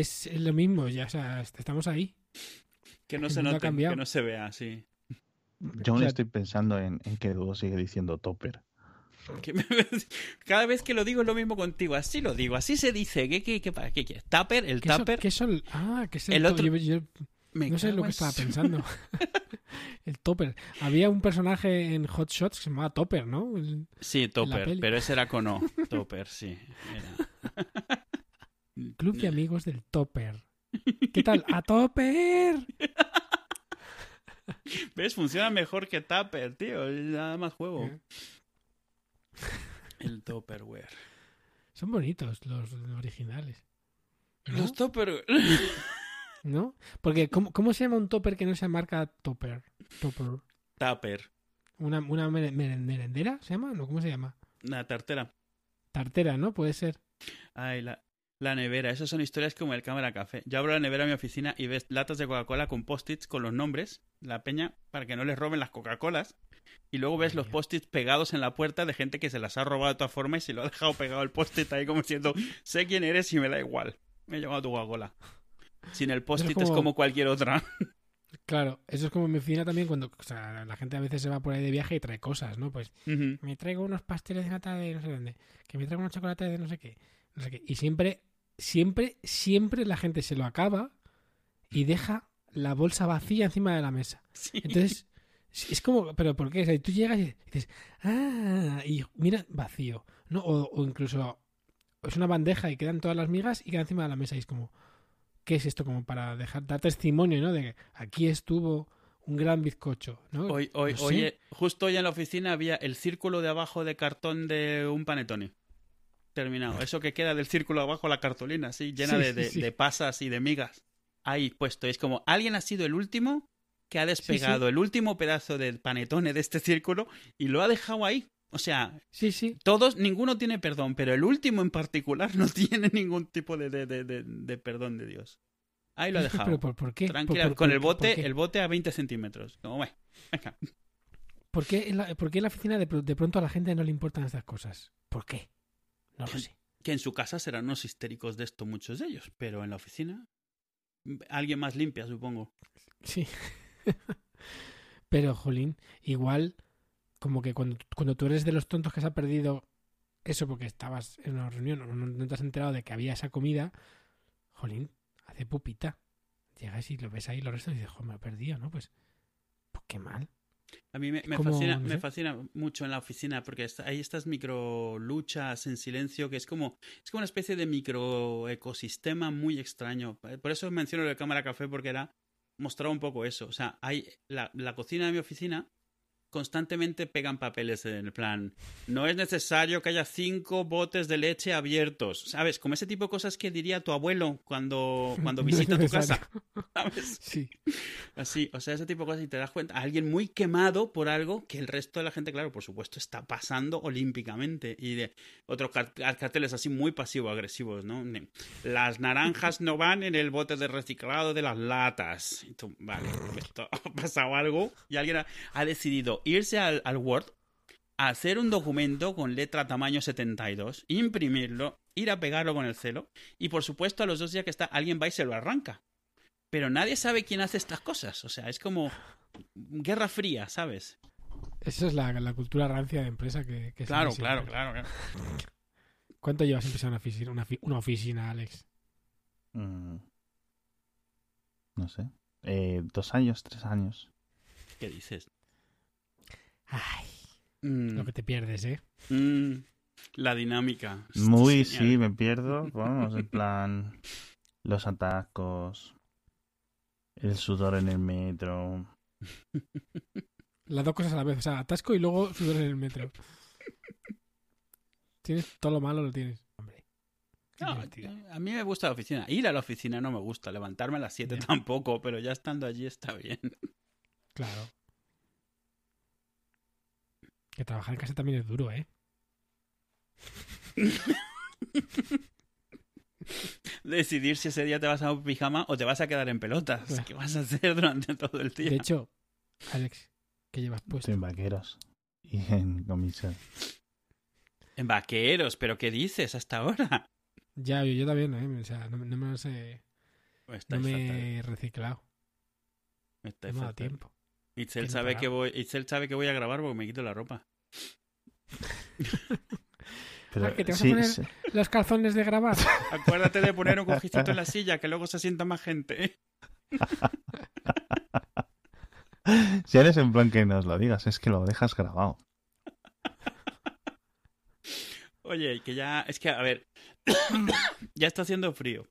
Speaker 1: es lo mismo, ya, o sea, estamos ahí.
Speaker 2: Que no se note, que no se vea así.
Speaker 3: Yo aún
Speaker 1: O sea-
Speaker 3: estoy pensando en, en que Duo sigue diciendo topper.
Speaker 2: Cada vez que lo digo es lo mismo contigo. Así lo digo, así se dice. ¿Qué, qué, qué, para qué quieres? ¿Tupper? ¿El
Speaker 1: ¿Qué
Speaker 2: tupper?
Speaker 1: qué son? Ah, que es el,
Speaker 2: El
Speaker 1: to-
Speaker 2: otro-
Speaker 1: yo- yo
Speaker 2: Me
Speaker 1: no sé lo que estaba pensando. el Topper. Había un personaje en Hot Shots que se llamaba Topper, ¿no? El-
Speaker 2: Sí, topper, pero ese era con O. Topper, sí. Era.
Speaker 1: Club de amigos del Topper. ¿Qué tal? ¡A Topper!
Speaker 2: ¿Ves? Funciona mejor que Tupper, tío. Nada más juego.
Speaker 1: Eh.
Speaker 2: El Tupperware.
Speaker 1: Son bonitos los originales. ¿No?
Speaker 2: Los Tupperware.
Speaker 1: ¿No? Porque ¿cómo, cómo se llama un Topper que no se marca Topper? Topper.
Speaker 2: Tupper.
Speaker 1: ¿Una, una mere- mere- merendera se llama? ¿No? ¿Cómo se llama?
Speaker 2: Una tartera.
Speaker 1: Tartera, ¿no? Puede ser.
Speaker 2: Ay, la, la nevera. Esas son historias como el cámara café. Yo abro la nevera a mi oficina y ves latas de Coca-Cola con post-its con los nombres, la peña, para que no les roben las Coca-Colas. Y luego ves los post-its pegados en la puerta de gente que se las ha robado de todas formas y se lo ha dejado pegado el post-it ahí como diciendo, sé quién eres y me da igual. Me he llevado tu Coca-Cola. Sin el post-it es
Speaker 1: como-
Speaker 2: cualquier otra.
Speaker 1: Claro, eso es como en mi oficina también cuando o sea, la gente a veces se va por ahí de viaje y trae cosas, ¿no? Pues me traigo unos pasteles de nata de no sé dónde, que me traigo unos chocolates de no sé qué, no sé qué. Y siempre, siempre, siempre la gente se lo acaba y deja la bolsa vacía encima de la mesa.
Speaker 2: Sí.
Speaker 1: Entonces, es como, ¿pero por qué? O sea, tú llegas y dices, ah, y mira, vacío. ¿no? O, o incluso es una bandeja y quedan todas las migas y queda encima de la mesa y es como, ¿qué es esto? Como para dejar, dar testimonio, ¿no? De que aquí estuvo un gran bizcocho, ¿no?
Speaker 2: Hoy, hoy,
Speaker 1: No sé.
Speaker 2: oye, justo hoy en la oficina había el círculo de abajo de cartón de un panetone. Terminado. Eso que queda del círculo abajo, la cartulina, así, llena
Speaker 1: Sí,
Speaker 2: de, de-
Speaker 1: sí.
Speaker 2: de pasas y de migas. Ahí puesto. Es como, alguien ha sido el último que ha despegado el último pedazo del panetone de este círculo y lo ha dejado ahí. O sea,
Speaker 1: Sí, sí.
Speaker 2: todos, ninguno tiene perdón, pero el último en particular no tiene ningún tipo de, de, de, de- de perdón de Dios. Ahí lo ha dejado.
Speaker 1: Pero ¿por, por qué?
Speaker 2: Tranquila,
Speaker 1: ¿Por- por-
Speaker 2: con el bote, el bote a 20 centímetros. Como, bueno, venga.
Speaker 1: ¿Por qué en la, por qué en la oficina de, de pronto a la gente no le importan estas cosas? ¿Por qué? No lo sé.
Speaker 2: Que en su casa serán unos histéricos de esto muchos de ellos, pero en la oficina alguien más limpia, supongo.
Speaker 1: Sí. Pero, Jolín, igual, como que cuando, cuando tú eres de los tontos que se ha perdido eso porque estabas en una reunión o no, no te has enterado de que había esa comida, Jolín, hace pupita. Llegas y lo ves ahí, lo restos y dices, joder, me he perdido, ¿no? Pues, pues qué mal.
Speaker 2: A mí me, me fascina,
Speaker 1: no
Speaker 2: me fascina mucho en la oficina porque hay estas micro luchas en silencio que es como, es como una especie de micro ecosistema muy extraño. Por eso menciono la cámara café porque era mostrar un poco eso. O sea, hay la, la cocina de mi oficina constantemente pegan papeles en el plan. No es necesario que haya cinco botes de leche abiertos. ¿Sabes? Como ese tipo de cosas que diría tu abuelo cuando, cuando
Speaker 1: No
Speaker 2: visita tu casa. ¿Sabes?
Speaker 1: Sí.
Speaker 2: Así, o sea, ese tipo de cosas y te das cuenta, alguien muy quemado por algo que el resto de la gente, claro, por supuesto, está pasando olímpicamente. Y de otros car- carteles así muy pasivo-agresivos, ¿no? Las naranjas no van en el bote de reciclado de las latas. Y tú, vale, esto ha pasado algo y alguien ha, ha decidido irse al, al Word, hacer un documento con letra tamaño 72, imprimirlo, ir a pegarlo con el celo y por supuesto a los dos días que está, alguien va y se lo arranca pero nadie sabe quién hace estas cosas. O sea, es como guerra fría, ¿sabes?
Speaker 1: Esa es la, la cultura rancia de empresa que, que
Speaker 2: Claro, claro, claro, claro.
Speaker 1: ¿Cuánto llevas empezando una oficina, una, fi- una oficina, Alex?
Speaker 3: Mm. No sé. Eh, dos años, tres años.
Speaker 2: ¿Qué dices?
Speaker 1: Ay,
Speaker 2: Mm,
Speaker 1: lo que te pierdes, ¿eh?
Speaker 2: mm, la dinámica.
Speaker 3: Muy,
Speaker 2: genial.
Speaker 3: sí, me pierdo. Vamos, en plan. Los atascos. El sudor en el metro.
Speaker 1: Las dos cosas a la vez. O sea, atasco y luego sudor en el metro. Tienes todo lo malo, lo tienes. Hombre.
Speaker 2: No, a mí me gusta la oficina. Ir a la oficina no me gusta. Levantarme a las 7
Speaker 1: Ya.
Speaker 2: tampoco, pero ya estando allí está bien.
Speaker 1: Claro. Que trabajar en casa también es duro, ¿eh?
Speaker 2: Decidir si ese día te vas a un pijama o te vas a quedar en pelotas.
Speaker 1: Bueno.
Speaker 2: ¿Qué vas a hacer durante todo el día?
Speaker 1: De hecho, Alex, ¿qué llevas puesto?
Speaker 3: Estoy en vaqueros. Y en comisión.
Speaker 2: En vaqueros, ¿pero qué dices hasta ahora?
Speaker 1: Ya, yo, yo también, ¿eh? O sea, no, no me los he, no
Speaker 2: Estáis
Speaker 1: me
Speaker 2: fatal.
Speaker 1: he reciclado. No me ha dado
Speaker 2: fatal.
Speaker 1: tiempo.
Speaker 2: Itzel
Speaker 1: que
Speaker 2: sabe que voy, Itzel sabe que voy a grabar porque me quito la ropa.
Speaker 3: Pero,
Speaker 1: Ah, que te vas a poner-
Speaker 3: sí.
Speaker 1: Los calzones de grabar.
Speaker 2: Acuérdate de poner un cojicito en la silla que luego se sienta más gente. ¿eh?
Speaker 3: Si eres en plan que nos lo digas, es que lo dejas grabado.
Speaker 2: Oye, que ya, es que, a ver, ya está haciendo frío.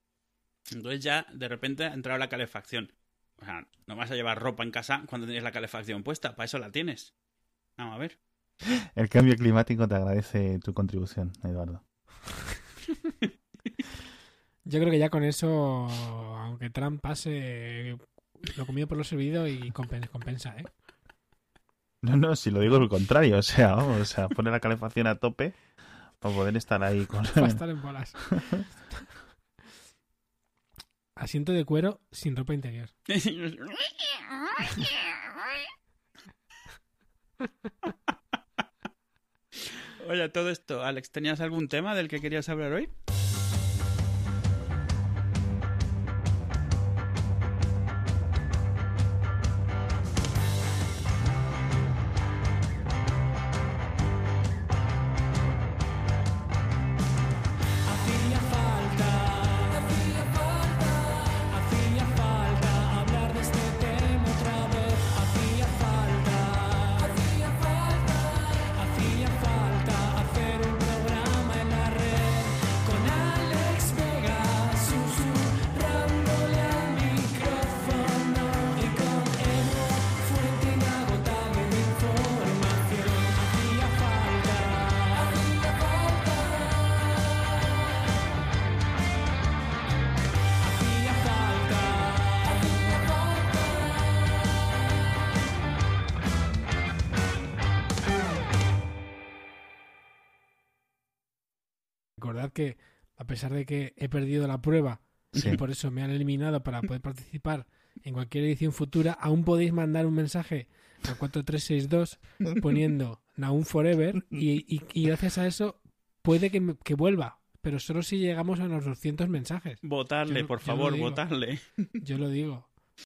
Speaker 2: Entonces ya, de repente, ha entrado la calefacción. O sea, no vas a llevar ropa en casa cuando tienes la calefacción puesta, para eso la tienes. Vamos a ver.
Speaker 3: El cambio climático te agradece tu contribución, Eduardo.
Speaker 1: Yo creo que ya con eso, aunque Trump pase, lo comido por lo servido y compensa, ¿eh?
Speaker 3: No, no, si lo digo lo contrario, o sea, vamos, o sea, pone la calefacción a tope para poder estar ahí con...
Speaker 1: Va a estar en bolas. Asiento de cuero sin ropa interior.
Speaker 2: Oye, todo esto, Alex, ¿tenías algún tema del que querías hablar hoy?
Speaker 1: Pesar de que he perdido la prueba
Speaker 3: Sí.
Speaker 1: y por eso me han eliminado para poder participar en cualquier edición futura, aún podéis mandar un mensaje a 4362 poniendo Naum Forever y, y- y gracias a eso puede que, me- que vuelva, pero solo si llegamos a los 200 mensajes.
Speaker 2: Votarle, por favor, votarle.
Speaker 1: Yo lo digo.